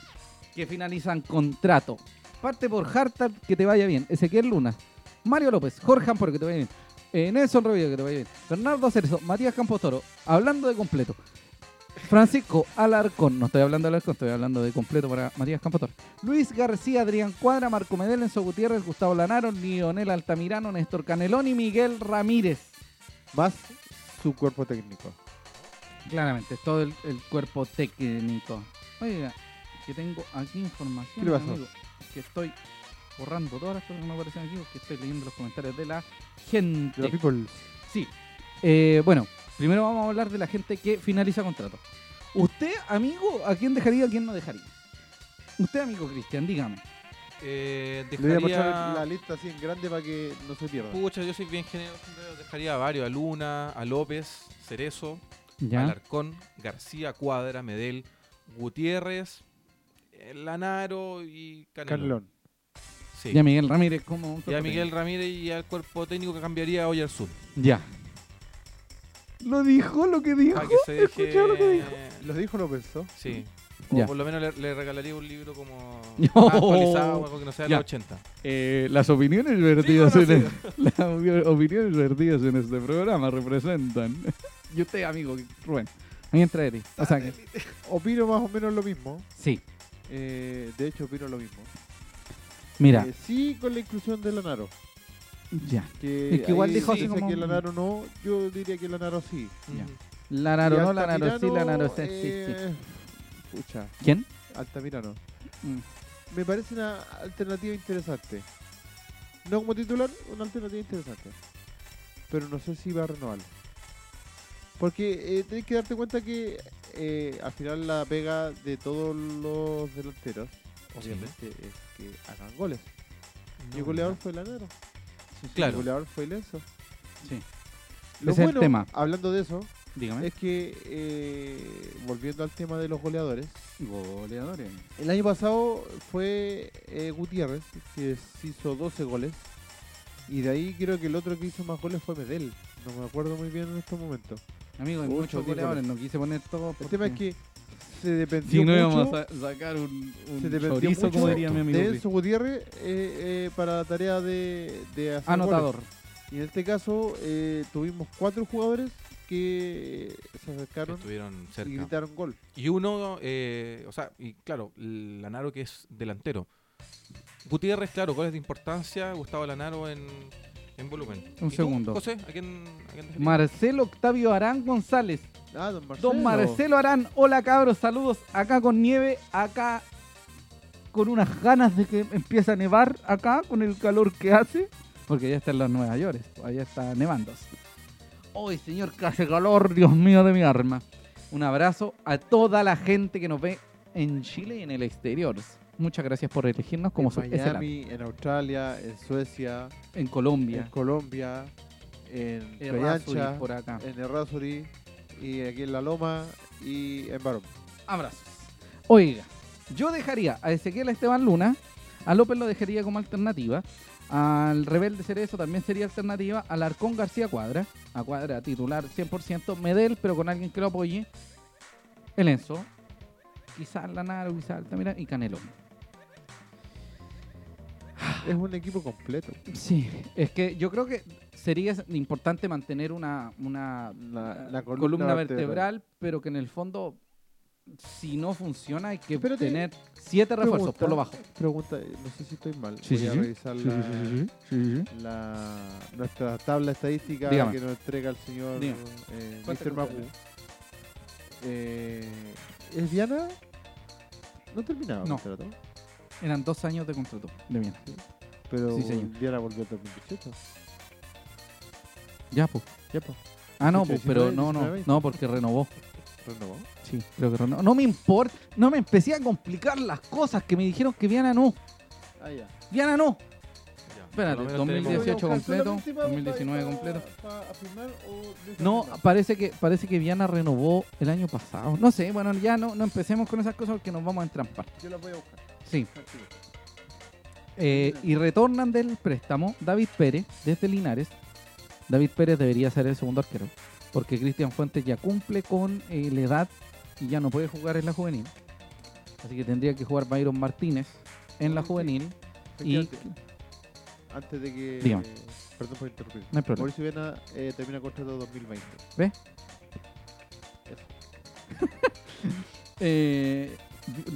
Que finalizan contrato. Parte por Hartar, que te vaya bien. Ezequiel Luna. Mario López. Jorge Ampor, que te vaya bien. Eh, Nelson que te vaya bien. Bernardo Cerezo, Matías Campos Toro, hablando de completo. Francisco Alarcón, no estoy hablando de Alarcón, estoy hablando de completo para Matías Campos Toro. Luis García, Adrián Cuadra, Marco Medel, Enzo Gutiérrez, Gustavo Lanaro, Lionel Altamirano, Néstor Canelón y Miguel Ramírez. Más su cuerpo técnico. Claramente, todo el, el cuerpo técnico. Oiga, que tengo aquí información, ¿Qué le amigo, que estoy borrando todas las cosas que me aparecen aquí porque estoy leyendo los comentarios de la gente. The people. Sí. Eh, bueno, primero vamos a hablar de la gente que finaliza contrato. Usted, amigo, ¿a quién dejaría y a quién no dejaría? Usted, amigo Cristian, dígame. Eh, Le voy a dejaría... pasar la lista así en grande para que no se pierda. Pucha, yo soy bien generoso. Dejaría a varios. A Luna, a López, Cerezo, Ya. Alarcón, García, Cuadra, Medel, Gutiérrez, eh, Lanaro y Canelón. Canelón. Sí. Ya Miguel Ramírez, ¿cómo? Y a Miguel Ramírez y al cuerpo técnico que cambiaría a Oyarzún. Ya. Lo dijo lo que dijo. Que se deje... ¿Escuchó lo que dijo? ¿Lo dijo lo pensó? Sí. O Ya. por lo menos le, le regalaría un libro como No. más actualizado, algo que no sea de Ya. los 80. Eh, las opiniones vertidas Sí, en las opiniones vertidas en este programa representan. Y usted, amigo Rubén. Ahí entra Eri. O sea que. Opino más o menos lo mismo. Sí. Eh, de hecho, opino lo mismo. Mira. Eh, sí, con la inclusión de Lanaro. Ya. Que Es que igual ahí dijo dice así como- que Lanaro no, yo diría que Lanaro sí. Ya. Y no, Lanaro sí, Altamirano, Lanaro sí. sí, sí. eh, Pucha, ¿Quién? Altamirano. Mm. Me parece una alternativa interesante. No como titular, una alternativa interesante. Pero no sé si va a renovarlo. Porque eh, tenés que darte cuenta que eh, al final la pega de todos los delanteros, obviamente, es que hagan goles. Y el goleador fue Lanaro. El Claro. goleador fue Lenzo. Sí. Lo Ese es el bueno, tema. hablando de eso, Dígame. es que, eh, volviendo al tema de los goleadores, Goleadores. el año pasado fue eh, Gutiérrez, que hizo 12 goles. Y de ahí creo que el otro que hizo más goles fue Medel. No me acuerdo muy bien en estos momentos. Amigo, hay muchos goleadores, no quise poner todo. El tema es que se dependió Si no íbamos mucho, a sa- sacar un, un se dependió chorizo, mucho como diría mi amigo. de. Enzo Gutiérrez eh, eh, para la tarea de, de hacer Anotador. goles. Y en este caso eh, tuvimos cuatro jugadores que se acercaron Estuvieron y cerca. gritaron gol. Y uno, eh, o sea, y claro, Lanaro que es delantero. Gutiérrez, claro, goles de importancia. Gustavo Lanaro en, en volumen. Un ¿Y tú, segundo. José, ¿a quién, a quién? Marcelo Octavio Arán González. Ah, don Marcelo. Don Marcelo Arán, hola cabros, saludos. Acá con nieve, acá con unas ganas de que empiece a nevar acá con el calor que hace. Porque ya está en los Nueva York, allá está nevando. Hoy, señor, que hace calor, Dios mío de mi arma. Un abrazo a toda la gente que nos ve en Chile y en el exterior. Muchas gracias por elegirnos como en. Miami, en Australia, en Suecia, En Colombia, en Colombia, en Peyancha, por acá. en Errázuriz y aquí en La Loma y en Barón. Abrazos. Oiga, yo dejaría a Ezequiel Esteban Luna, a López lo dejaría como alternativa, al Rebelde Cerezo también sería alternativa, al Arcón García Cuadra, a Cuadra titular 100%, Medel, pero con alguien que lo apoye, el Enzo, quizás Lanaro, quizás Altamira y Canelón. Es un equipo completo. Sí, es que yo creo que sería importante mantener una, una La, la columna, columna, vertebral, pero que en el fondo, si no funciona, hay que tener siete refuerzos Pregunta, por lo bajo. Pregunta, no sé si estoy mal. Sí, Voy sí, a sí. revisar la, la- nuestra tabla estadística Dígame. que nos entrega el señor eh, Mr. Cuéntame. Eh, ¿Es Diana? No terminaba el No. contrato, Eran dos años de contrato de bien. pero Sí, señor. Diana volvió en 2018. Ya, pues. Ya, pues, Ah, no, 18, pues, pero 19, no, no, 19. no, porque renovó. renovó. Sí, creo que renovó. No me importa, no me empecé a complicar las cosas que me dijeron que Viana no. Ah, ya. Viana no. Ya, Espérate, por lo menos 2018 tenemos- completo, solamente para- 2019 para- completo. No, parece que parece que Viana renovó el año pasado. No sé, bueno, ya no, no empecemos con esas cosas porque nos vamos a entrampar. Yo la voy a buscar. Sí. Eh, y retornan del préstamo David Pérez desde Linares. David Pérez debería ser el segundo arquero. Porque Cristian Fuentes ya cumple con eh, la edad y ya no puede jugar en la juvenil. Así que tendría que jugar Byron Martínez en la juvenil. Y. Antes de que Dígame. Perdón por interrumpir. No hay problema. Mauricio Viana eh, termina contrato 2020. ¿Ves? Eso. Eh,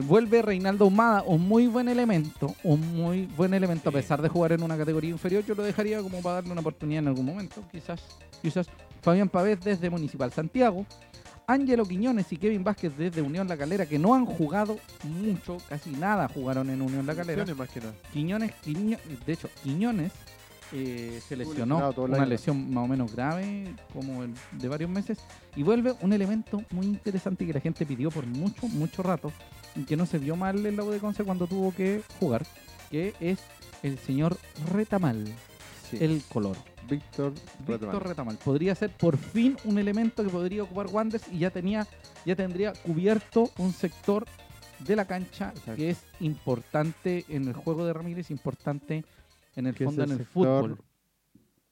vuelve Reinaldo Humada, un muy buen elemento, un muy buen elemento, Sí. a pesar de jugar en una categoría inferior, yo lo dejaría como para darle una oportunidad en algún momento, quizás, quizás. Fabián Pavés desde Municipal Santiago, Ángelo Quiñones y Kevin Vázquez desde Unión La Calera, que no han jugado mucho, casi nada jugaron en Unión La Calera. Lesiones más que nada. Quiñones, Quiño- de hecho, Quiñones eh, se lesionó, una lesión más o menos grave, como el- de varios meses, y vuelve un elemento muy interesante que la gente pidió por mucho, mucho rato, que no se vio mal en la U de Conce cuando tuvo que jugar, que es el señor Retamal, Sí. el color. Víctor Víctor Retamal. Retamal. Podría ser por fin un elemento que podría ocupar Wanderers y ya tenía, ya tendría cubierto un sector de la cancha Exacto. que es importante en el juego de Ramírez, importante en el fondo el en el sector, fútbol.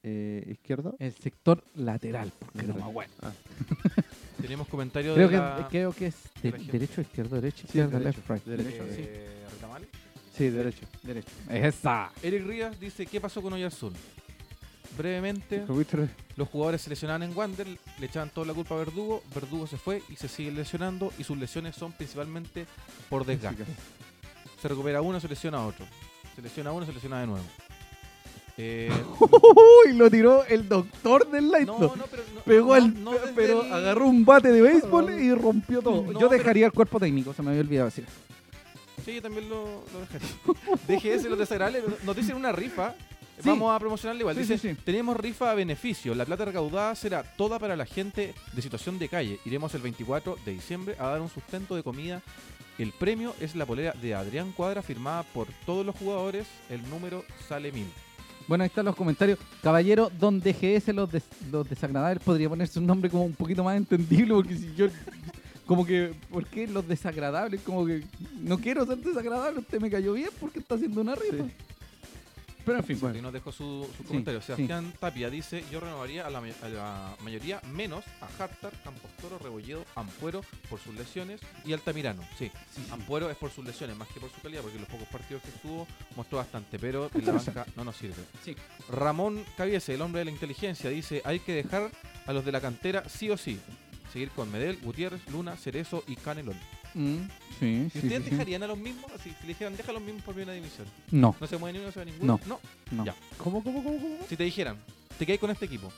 Eh, ¿Izquierdo? El sector lateral, porque Lateral. más bueno. Ah, Tenemos comentarios Creo de que, la... creo que es de- de derecho, izquierdo, derecho, Sí, izquierda, derecho, left, right. derecho, sí. eh, sí, derecho. Derecho. Esa. Eric Ríos dice, ¿qué pasó con Oyarzún? Brevemente, los jugadores se lesionaban en Wander, le echaban toda la culpa a Verdugo, Verdugo se fue y se sigue lesionando y sus lesiones son principalmente por desgaste. Se recupera uno, se lesiona otro. Se lesiona uno, se lesiona de nuevo. Eh, Uy, lo tiró el doctor del light. no, no, pero no, Pegó el, pero el- agarró un bate de béisbol y rompió todo. Yo pero- dejaría el cuerpo técnico, se me había olvidado decir. Sí, yo también lo, lo dejaría. Deje ese, los desagradables. Nos dicen una rifa. Sí. Vamos a promocionarle igual. Sí, Dice, sí, sí. tenemos rifa a beneficio. La plata recaudada será toda para la gente de situación de calle. Iremos el 24 de diciembre a dar un sustento de comida. El premio es la polera de Adrián Cuadra firmada por todos los jugadores. El número sale mil. Bueno, ahí están los comentarios. Caballero, don DGS, los, des- los desagradables, podría ponerse un nombre como un poquito más entendible, porque si yo. Como que, ¿por qué los desagradables? Como que no quiero ser desagradable, usted me cayó bien porque está haciendo una rifa. Pero en fin, Y nos dejó su, comentario. sí. Sebastián Tapia dice: Yo renovaría a la, may- a la mayoría, menos a Hartar, Campos Toro, Rebolledo, Ampuero por sus lesiones y Altamirano. Sí, Ampuero es por sus lesiones más que por su calidad, porque los pocos partidos que estuvo mostró bastante, pero en la banca no nos sirve. Sí. Ramón Cabiese, el hombre de la inteligencia, dice: Hay que dejar a los de la cantera sí o sí. Seguir con Medel, Gutiérrez, Luna, Cerezo y Canelón. Mm, sí, ¿Y sí, ustedes sí, sí. dejarían a los mismos? Si le dijeran, deja a los mismos por primera división. No, ¿No se mueve ni uno, no se va ninguno? No. no. no. Ya. ¿Cómo, cómo, cómo, cómo? Si te dijeran, te quedas con este equipo,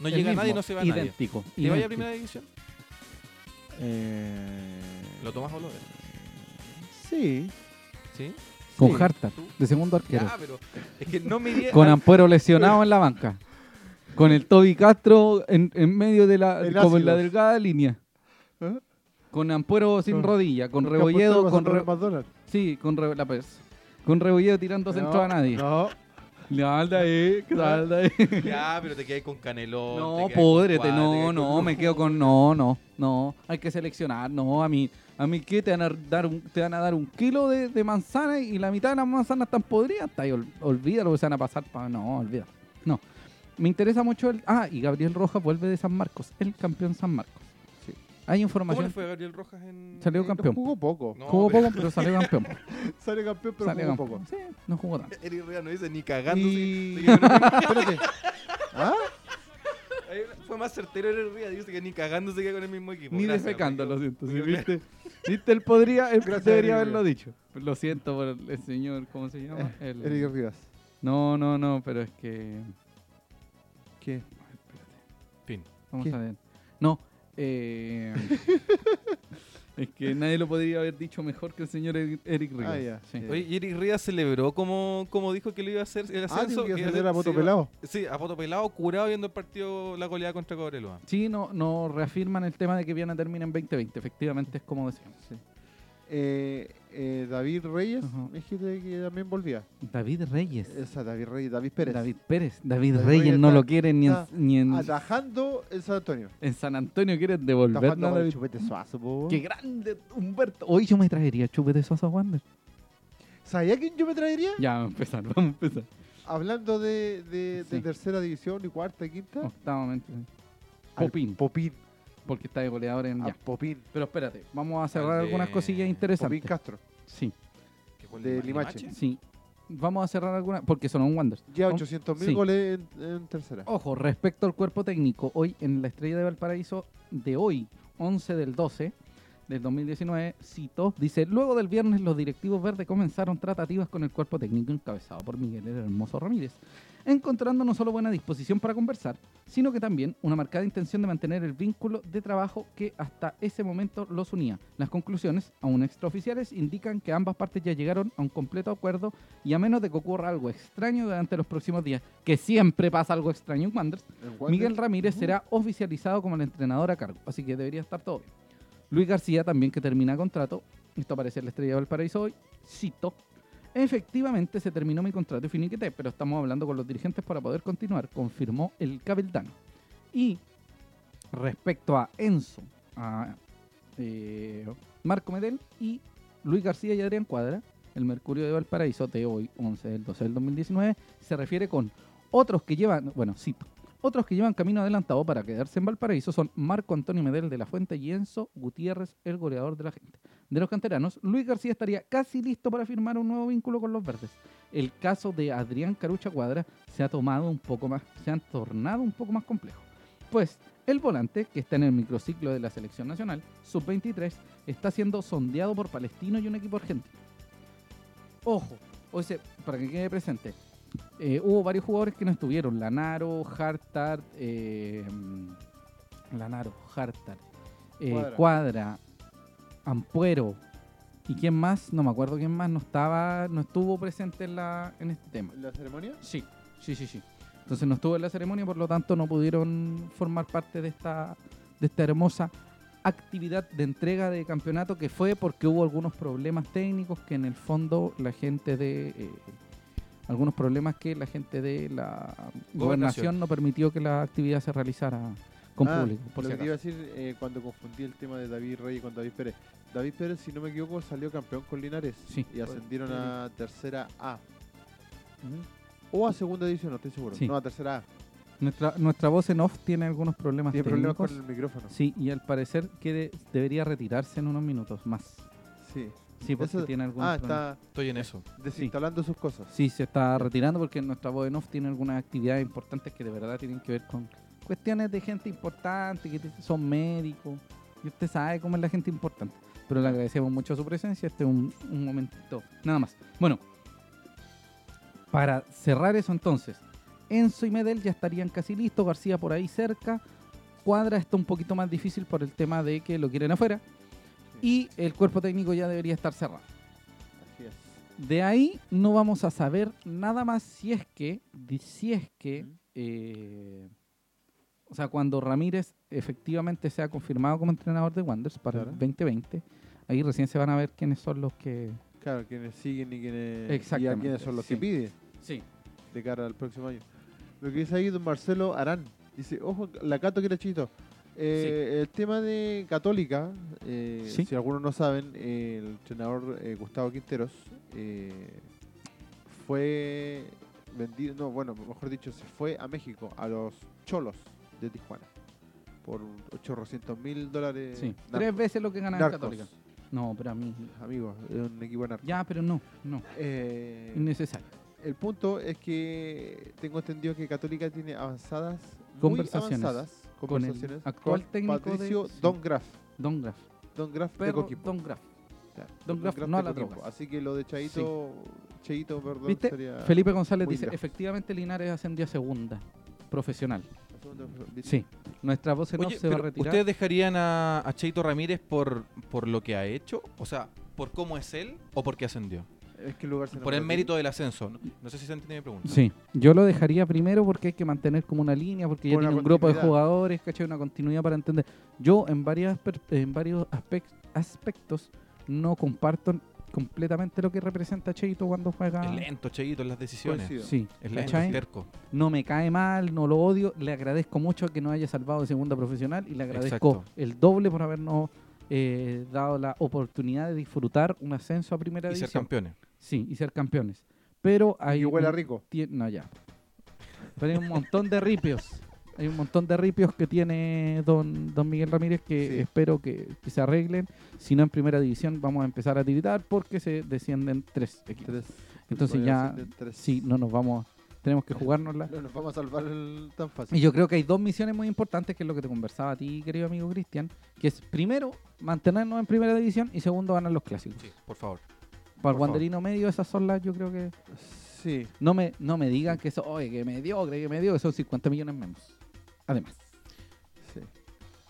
no El llega mismo, nadie, no se va nadie. idéntico, ¿Te vaya a idéntico. primera división? Eh, ¿Lo tomas o lo ves? Sí. ¿Sí? Con Sí. De segundo arquero. Ya, pero es que no me Con a- Ampuero lesionado en la banca. Con el Toby Castro en, en medio de la, como en la delgada línea. ¿Eh? Con Ampuero sin Con- rodilla, con Rebolledo, con Re- sí, con Re- la Con Rebolledo tirando centro a nadie. No. Salda ahí, salda ahí. Ya, pero te quedas con Canelón. No, te quedas con pódrete, Cuadra, te no, no, con me quedo con no, no, no. Hay que seleccionar, no, a mí, a mí qué te van a dar un, te van a dar un kilo de, de manzana y la mitad de las manzanas están podridas, está ahí, ol- olvídalo que se van a pasar para, no, olvídalo. No. Me interesa mucho el, ah, y Gabriel Rojas vuelve de San Marcos, el campeón San Marcos. Hay ¿Cómo le información, fue a Gabriel Rojas en. Salió en- campeón. Jugó poco. No, jugó pero- poco, pero salió campeón. Sale campeón, pero Salió jugó campeón. poco. Sí, no jugó tanto. Eric Ría no dice ni cagando. Y... el- Espérate. ¿Ah? Ahí Fue más certero Eric Ría, dice que ni cagando se queda con el mismo equipo. Ni Gracias, defecando, amigo. lo siento. ¿Viste? ¿Viste? Él podría, él Gracias, debería haberlo dicho. Lo siento por el, el señor, ¿cómo se llama? Eh, El- Eric Rivas. No, no, no, pero es que. ¿Qué? Fin. Vamos ¿Qué? a ver. No, eh. es que nadie lo podría haber dicho mejor que el señor Eric, Rivas. Ah, ya. Sí. Oye, y Eric Ría celebró como, como dijo que lo iba a hacer el Ah, ascenso. digo que hacer a voto sí, pelado. Sí, a poto pelado, curado viendo el partido, la goleada contra Cobreloa. Sí, no, no reafirman el tema de que Viana termina en 2020. Efectivamente, es como decíamos. Sí. Eh, eh, David Reyes, Ajá. dijiste que también volvía. David Reyes. Esa, David Reyes, David Pérez. David Pérez. David, David Reyes Reyes no lo quieren ni en, ni en, Atajando en San Antonio. en San Antonio. Quieren devolvernos a David. chupete suazo, po. ¡Qué grande, Humberto! Hoy yo me traería chupete Sosa Wander. ¿Sabía quién yo me traería? Ya, vamos a empezar, vamos a empezar. Hablando de, de, tercera división y cuarta y quinta. Octavamente. Popín, Popín. Porque está de goleador en a ya. Popín. Pero espérate, vamos a cerrar Al de algunas cosillas interesantes. Popín Castro. Sí, ¿Que fue el De Limache? Limache. sí. vamos a cerrar alguna, porque son un Wanderers. Ya Oh, 800 mil sí. goles en, en tercera. Ojo, respecto al cuerpo técnico, hoy en la Estrella de Valparaíso de hoy, 11 del 12 del 2019, cito, dice, luego del viernes los directivos verdes comenzaron tratativas con el cuerpo técnico encabezado por Miguel Hermoso Ramírez, encontrando no solo buena disposición para conversar, sino que también una marcada intención de mantener el vínculo de trabajo que hasta ese momento los unía. Las conclusiones, aún extraoficiales, indican que ambas partes ya llegaron a un completo acuerdo y a menos de que ocurra algo extraño durante los próximos días, que siempre pasa algo extraño en Wanderers. Miguel Ramírez será oficializado como el entrenador a cargo, así que debería estar todo bien. Luis García también que termina contrato, esto aparece en la Estrella de Valparaíso hoy, cito, efectivamente se terminó mi contrato y finiquité, pero estamos hablando con los dirigentes para poder continuar, confirmó el Cabildano. Y respecto a Enzo, a eh, Marco Medel y Luis García y Adrián Cuadra, el Mercurio de Valparaíso de hoy, 11 del 12 del 2019, se refiere con otros que llevan, bueno, cito, otros que llevan camino adelantado para quedarse en Valparaíso son Marco Antonio Medel de la Fuente y Enzo Gutiérrez, el goleador de la gente. De los canteranos, Luis García estaría casi listo para firmar un nuevo vínculo con los verdes. El caso de Adrián Carucha Cuadra se ha tomado un poco más, se tornado un poco más complejo. Pues el volante, que está en el microciclo de la selección nacional, sub-23, está siendo sondeado por Palestino y un equipo argentino. Ojo, o sea, para que quede presente, eh, hubo varios jugadores que no estuvieron. Lanaro, Hartard, eh, Lanaro, Hartard, eh, Cuadra. Cuadra. Ampuero. ¿Y quién más? No me acuerdo quién más no estaba, no estuvo presente en, la, en este tema. ¿En la ceremonia? Sí, sí, sí, sí. Entonces no estuvo en la ceremonia, por lo tanto no pudieron formar parte de esta, de esta hermosa actividad de entrega de campeonato que fue porque hubo algunos problemas técnicos que en el fondo la gente de eh, algunos problemas que la gente de la Gobernación. gobernación no permitió que la actividad se realizara con Ah, público. Por lo si que te iba a decir eh, cuando confundí el tema de David Reyes con David Pérez. David Pérez, si no me equivoco, salió campeón con Linares Sí. y ascendieron a tercera A. O a segunda división, no estoy seguro. Sí. No, a tercera A. Nuestra, nuestra voz en off tiene algunos problemas Tiene problemas con el micrófono. Sí, y al parecer que de- debería retirarse en unos minutos más. Sí. Sí, porque Eso- tiene algunos Ah, está Estoy en eso. desinstalando sus cosas. Sí, se está retirando porque nuestra voz en off tiene algunas actividades importantes que de verdad tienen que ver con cuestiones de gente importante, que son médicos. Y usted sabe cómo es la gente importante. Pero le agradecemos mucho su presencia. Este es un, un momentito. Nada más. Bueno, para cerrar eso entonces, Enzo y Medel ya estarían casi listos. García por ahí cerca. Cuadra está un poquito más difícil por el tema de que lo quieren afuera. Y el cuerpo técnico ya debería estar cerrado. Así es. De ahí no vamos a saber nada más si es que, si es que, eh, o sea, cuando Ramírez efectivamente sea confirmado como entrenador de Wanderers para Claro. el 2020, ahí recién se van a ver quiénes son los que... Claro, quienes siguen y quienes, y a quienes son los sí. que piden Sí. de cara al próximo año. Lo que dice ahí don Marcelo Arán. Dice, ojo, la Cato que era chito. Eh, El tema de Católica, eh, Sí. si algunos no saben, eh, el entrenador eh, Gustavo Quinteros eh, fue vendido, no, bueno, mejor dicho, se fue a México, a los Cholos de Tijuana, por 800 mil dólares. sí. Tres veces lo que gana en Narcos. Católica. No, pero a mí... Amigos, es un equipo narco. Ya, pero no, no. Eh, Innecesario. el punto es que tengo entendido que Católica tiene avanzadas, muy Conversaciones con el actual con técnico Patricio sí. Don Graf. Don Graf. Don Graf de. Don Graf. Claro, Don Graf, no a las drogas. Así que lo de Chaito, Cheito, perdón, ¿Viste? sería... Felipe González dice, Graf. efectivamente Linares ascendió a segunda, profesional. la. Sí. Nuestra voz en off Oye, se va a retirar. ¿Ustedes dejarían a, a Cheito Ramírez por, por lo que ha hecho? O sea, ¿por cómo es él o porque ascendió? Es que el lugar se Por el mérito del ascenso. No, no sé si se entiende mi pregunta. Sí, yo lo dejaría primero porque hay que mantener como una línea, porque ya Con una tiene un grupo de jugadores, ¿cachai? Una continuidad para entender. Yo en, varias, en varios aspec- aspectos no comparto completamente lo que representa Cheito cuando juega. Es lento, Cheito, en las decisiones. Coincido. Sí, Es lento, ¿cachai? es terco. No me cae mal, no lo odio. Le agradezco mucho que nos haya salvado de segunda profesional y le agradezco Exacto. el doble por habernos eh, dado la oportunidad de disfrutar un ascenso a primera Y ser división. campeones. Sí, y ser campeones. Pero hay Y huele a un- rico. No, ya. Pero hay un montón de ripios. Hay un montón de ripios que tiene don, don Miguel Ramírez que Sí. espero que, que se arreglen. Si no en primera división vamos a empezar a tiritar porque se descienden tres equipos. Tres. Entonces ya, tres. sí, no nos vamos, tenemos que jugárnosla. No nos vamos a salvar el- tan fácil. Y yo creo que hay dos misiones muy importantes, que es lo que te conversaba a ti, querido amigo Cristian, que es primero, mantenernos en primera división y segundo, ganar los clásicos. Sí, por favor. Para el. Wanderino medio, esas son las, yo creo que... Sí. No me, no me digan que eso, oye, que me dio, que me dio, que son 50 millones menos. Además. sí.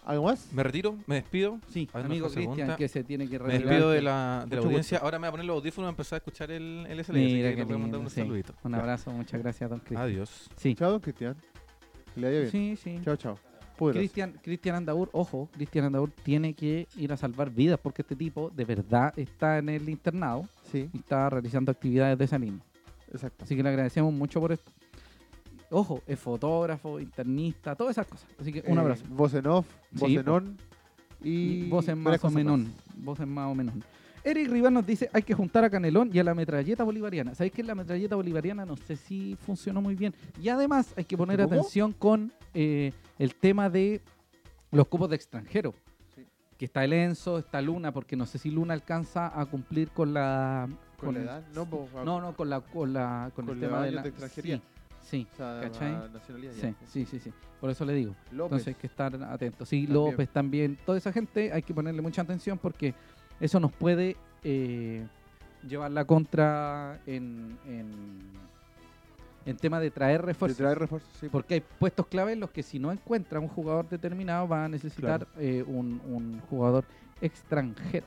¿Algo más? Me retiro, me despido. Sí, A ver, amigo Cristian, que se tiene que Me retirar. despido de la, de la audiencia. Ahora me voy a poner los audífonos y empezar a escuchar el, el. Mira así que qué le voy a mandar lindo, un sí. saludito. Un abrazo, muchas gracias, don Cristian. Adiós. Sí, Chao, don Cristian. Que le vaya bien. sí, sí. Chao, chao. Cristian, Cristian Andaur, ojo, Cristian Andaur tiene que ir a salvar vidas porque este tipo de verdad está en el internado Sí, y está realizando actividades de esa línea. exacto. Así que le agradecemos mucho por esto. Ojo, es fotógrafo, internista, todas esas cosas. Así que un Eh, abrazo. Voz en off, voz Sí, en on. Y. Voces varias más o menos. Voces más o menos. Eric Rivas nos dice, hay que juntar a Canelón y a la metralleta bolivariana. ¿Sabéis que la metralleta bolivariana no sé si funcionó muy bien? Y además hay que poner atención con eh, el tema de los cupos de extranjero. Sí. Que está el Enzo, está Luna, porque no sé si Luna alcanza a cumplir con la... Con la el- edad, no, po, a- No, no, con la con la con, Con el tema de la de extranjería. Sí, sí, o sea, ¿cachai? ya. sí, sí, sí, sí. Por eso le digo. López. Entonces hay que estar atentos. Sí, También. López también. Toda esa gente hay que ponerle mucha atención porque eso nos puede eh, llevar la contra en, en, en tema de traer De refuerzos. traer refuerzos, sí. Porque hay puestos clave en los que si no encuentra un jugador determinado va a necesitar eh, un, un jugador extranjero.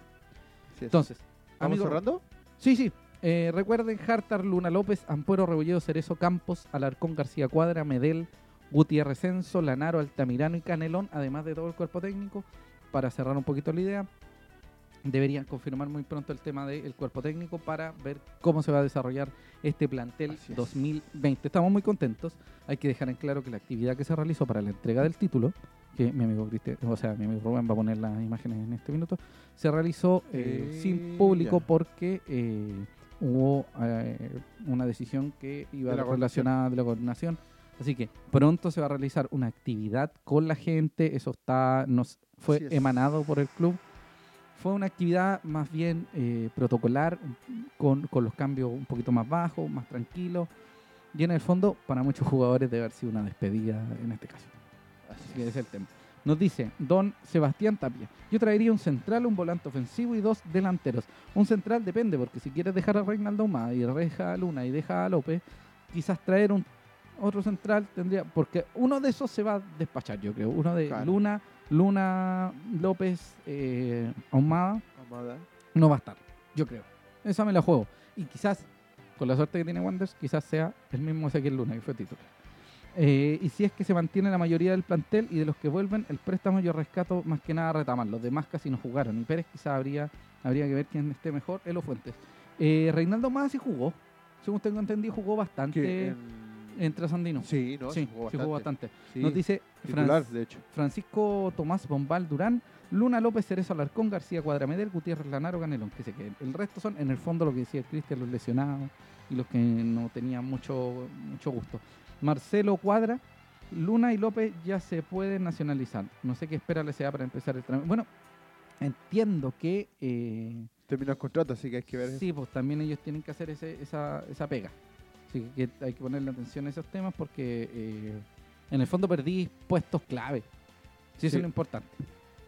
sí, Entonces, ¿Vamos amigo, cerrando? Sí, sí. Eh, recuerden, Hartar, Luna López, Ampuero, Rebolledo, Cerezo, Campos, Alarcón, García Cuadra, Medel, Gutiérrez Censo, Lanaro, Altamirano y Canelón, además de todo el cuerpo técnico. Para cerrar un poquito la idea, deberían confirmar muy pronto el tema del cuerpo técnico para ver cómo se va a desarrollar este plantel es. 2020. Estamos muy contentos. Hay que dejar en claro que la actividad que se realizó para la entrega del título, que mi amigo Cristian, o sea, mi amigo Rubén va a poner las imágenes en este minuto, se realizó eh, Eh, sin público ya. porque eh, hubo eh, una decisión que iba De la relacionada de la coordinación. Así que pronto se va a realizar una actividad con la gente, eso está nos fue emanado por el club. Fue una actividad más bien eh, protocolar, con, con los cambios un poquito más bajos, más tranquilos. Y en el fondo, para muchos jugadores debe haber sido una despedida en este caso. Así que ese es el tema. Nos dice don Sebastián Tapia. Yo traería un central, un volante ofensivo y dos delanteros. Un central depende, porque si quieres dejar a Reinaldo Humada y deja a Luna y deja a López, quizás traer un otro central tendría. Porque uno de esos se va a despachar, yo creo. Uno de Claro. Luna, Luna, López, eh, Ahumada, no va a estar, yo creo. Esa me la juego. Y quizás, con la suerte que tiene Wanderers, quizás sea el mismo Ezequiel Luna, que fue titular. Eh, y si es que se mantiene la mayoría del plantel y de los que vuelven, el préstamo yo rescato más que nada a Retamar. Los demás casi no jugaron. Y Pérez quizás habría, habría que ver quién esté mejor. Elo Fuentes. Eh, Reinaldo más sí jugó. Según tengo entendido, jugó bastante Que en- Trasandino. Sí, no, sí, jugó sí jugó bastante. Sí, Nos dice titular, Franz- de hecho. Francisco Tomás Bombal Durán, Luna López Cerezo Alarcón, García Cuadramedel, Gutiérrez Lanaro, Ganelón, que se queden. El resto son, en el fondo, lo que decía Cristian, los lesionados y los que no tenían mucho, mucho gusto. Marcelo Cuadra, Luna y López ya se pueden nacionalizar. No sé qué espera la SEA para empezar el trámite. Bueno, entiendo que eh, Terminó el contrato, así que hay que ver. sí, pues también ellos tienen que hacer ese, esa, esa pega. Así que hay que ponerle atención a esos temas porque eh, en el fondo perdí puestos clave. Sí, eso es lo importante.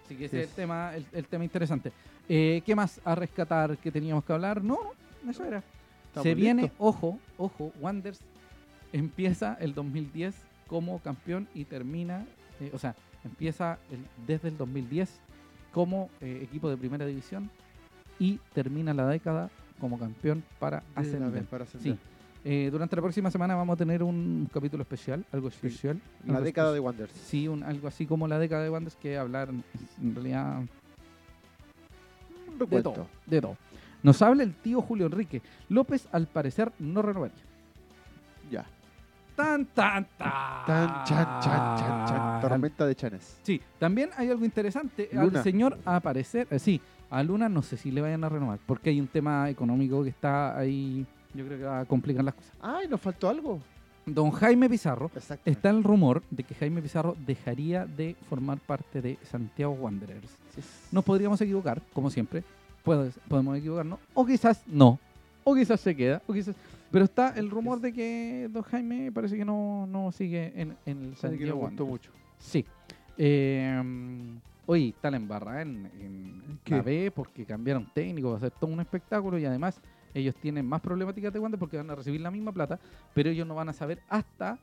Así que ese Sí. es el tema, el, el tema interesante. Eh, ¿Qué más a rescatar que teníamos que hablar? No, eso era. Estamos Se viene, listos. ojo, ojo, Wanders empieza el 2010 como campeón y termina, eh, o sea, empieza el- desde el 2010 como eh, equipo de primera división y termina la década como campeón para ascender. vez para ascender. Sí. Eh, durante la próxima semana vamos a tener un capítulo especial, algo especial. La algo década de Wanderers. Sí, un, algo así como la década de Wanders, que hablar en realidad Un de todo, de todo. Nos habla el tío Julio Enrique. López, al parecer, no renovaría. Ya. Tan, tan, tan. Tan, chan, chan, chan, chan. Tormenta de chanes. Sí, también hay algo interesante. Luna. Al señor a aparecer, eh, sí, a Luna no sé si le vayan a renovar, porque hay un tema económico que está ahí, yo creo que va a complicar las cosas. Ay, nos faltó algo. Don Jaime Pizarro, está el rumor de que Jaime Pizarro dejaría de formar parte de Santiago Wanderers. Nos podríamos equivocar, como siempre. Puede- podemos equivocarnos. O quizás no. O quizás se queda. O quizás... Pero está el rumor de que Don Jaime parece que no, no sigue en, en el que le Santiago gustó mucho. Sí. Eh, hoy está la embarrada en, en la B porque cambiaron técnico, va a ser todo un espectáculo y además ellos tienen más problemáticas de Wander porque van a recibir la misma plata, pero ellos no van a saber hasta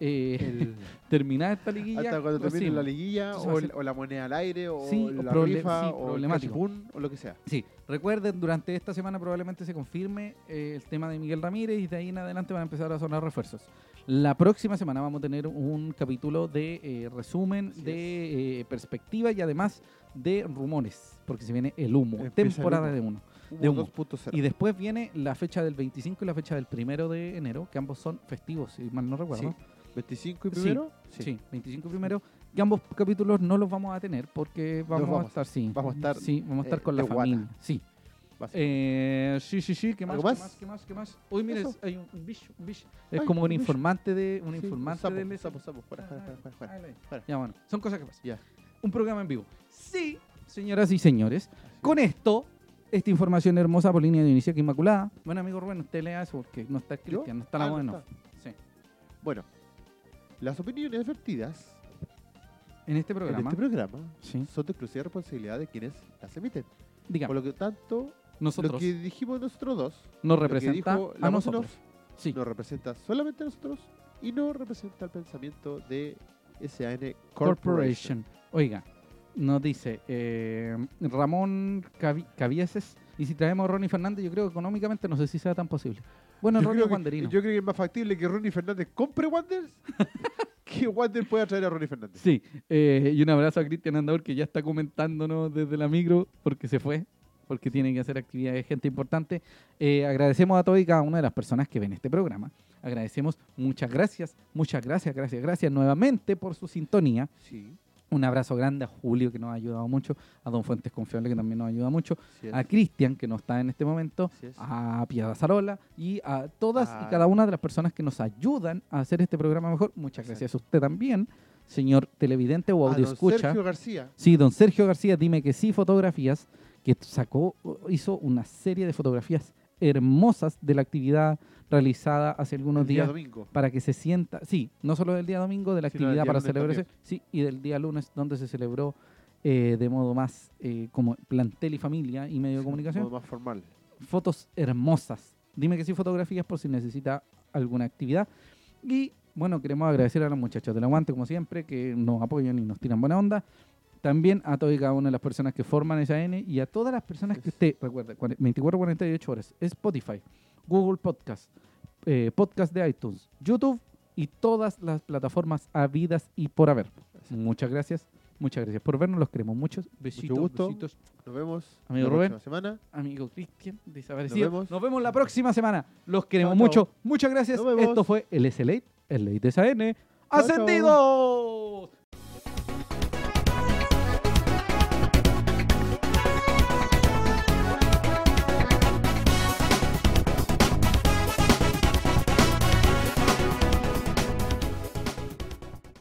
eh, El- terminar esta liguilla. hasta cuando termine la liguilla Entonces o, el- o la moneda al aire o Sí, o la proble- rifa sí, o el cachipún o lo que sea. Sí, recuerden, durante esta semana probablemente se confirme eh, el tema de Miguel Ramírez y de ahí en adelante van a empezar a sonar refuerzos. La próxima semana vamos a tener un capítulo de eh, resumen, Así de eh, perspectiva y además de rumores, porque se viene el humo, Empieza el temporada humo. de uno. De humo. 2.0. Y después viene la fecha del 25 y la fecha del primero de enero, que ambos son festivos, si mal no recuerdo. Sí. 25 y Sí, primero. Sí, 25 y primero. Que ambos capítulos no los vamos a tener porque vamos, vamos a estar, sí. vamos a estar, Sí, vamos a estar eh, con la de guata. familia. Sí. Eh, sí, sí, sí. ¿Qué más? ¿Algo ¿Qué más? ¿Qué más? ¿Qué más? Uy, mire, Eso. hay un, un bicho, un bicho. Es Ay, como un un informante de un Sí, informante sapo, del sapo, sapo, fuera, fuera, fuera, fuera, fuera. Ah, fuera. Ya bueno, son cosas que pasan. Ya. Un programa en vivo. Sí, señoras y señores. Con esto, esta información hermosa por línea de inicio que Inmaculada. Bueno, amigo Rubén, usted lea eso porque no está. Cristian, no está la Ah, en no. Sí. Bueno, las opiniones vertidas En este en programa, este programa sí, son de exclusiva responsabilidad de quienes las emiten. digamos, Por lo que tanto, nosotros lo que dijimos nosotros dos nos lo que representa dijo a en nosotros. Sí. nos representa solamente a nosotros y no representa el pensamiento de SAN Corporation. Corporation. Oiga, nos dice eh, Ramón Cavi- Cavieses. Y si traemos a Ronnie Fernández, yo creo que económicamente no sé si sea tan posible. Bueno, Yo Ronnie creo, que, wanderino. yo creo que es más factible que Ronnie Fernández compre Wanders que Wander pueda traer a Ronnie Fernández. Sí, eh, y un abrazo a Cristian Andador que ya está comentándonos desde la micro porque se fue, porque tiene que hacer actividades, gente importante. Eh, agradecemos a todas y cada una de las personas que ven este programa. Agradecemos, muchas gracias, muchas gracias, gracias, gracias nuevamente por su sintonía. Sí, Un abrazo grande a Julio que nos ha ayudado mucho, a Don Fuentes Confiable que también nos ayuda mucho, sí a Cristian que no está en este momento, sí es. a Piedra Zarola y a todas y Ah. cada una de las personas que nos ayudan a hacer este programa mejor. Muchas Exacto. gracias a usted también, señor televidente o audio don escucha. Sergio García. Sí, don Sergio García, dime que sí, fotografías, que sacó, hizo una serie de fotografías hermosas de la actividad realizada hace algunos el día días domingo. para que se sienta, sí, no solo del día domingo, de la Sino actividad para celebrarse, también. sí, y del día lunes donde se celebró eh, de modo más eh, como plantel y familia y medio de comunicación Modo más formal. fotos hermosas. Dime que sí, fotografías por si necesita alguna actividad. Y bueno, queremos agradecer a los muchachos del Aguante, como siempre, que nos apoyan y nos tiran buena onda. También a todas y cada una de las personas que forman esa N y a todas las personas que usted, recuerda, 24, 48 horas, Spotify, Google Podcast, eh, Podcast de iTunes, YouTube y todas las plataformas habidas y por haber. Muchas gracias, muchas gracias por vernos, los queremos mucho. Besitos, gusto. besitos. Nos vemos Amigo la Rubén. semana. Amigo Cristian, desaparecido. Nos Nos vemos. vemos. la próxima semana. Los queremos mucho. Muchas gracias. Vemos. Esto fue el SLA, el Late SAN. chao. ¡Ascendidos!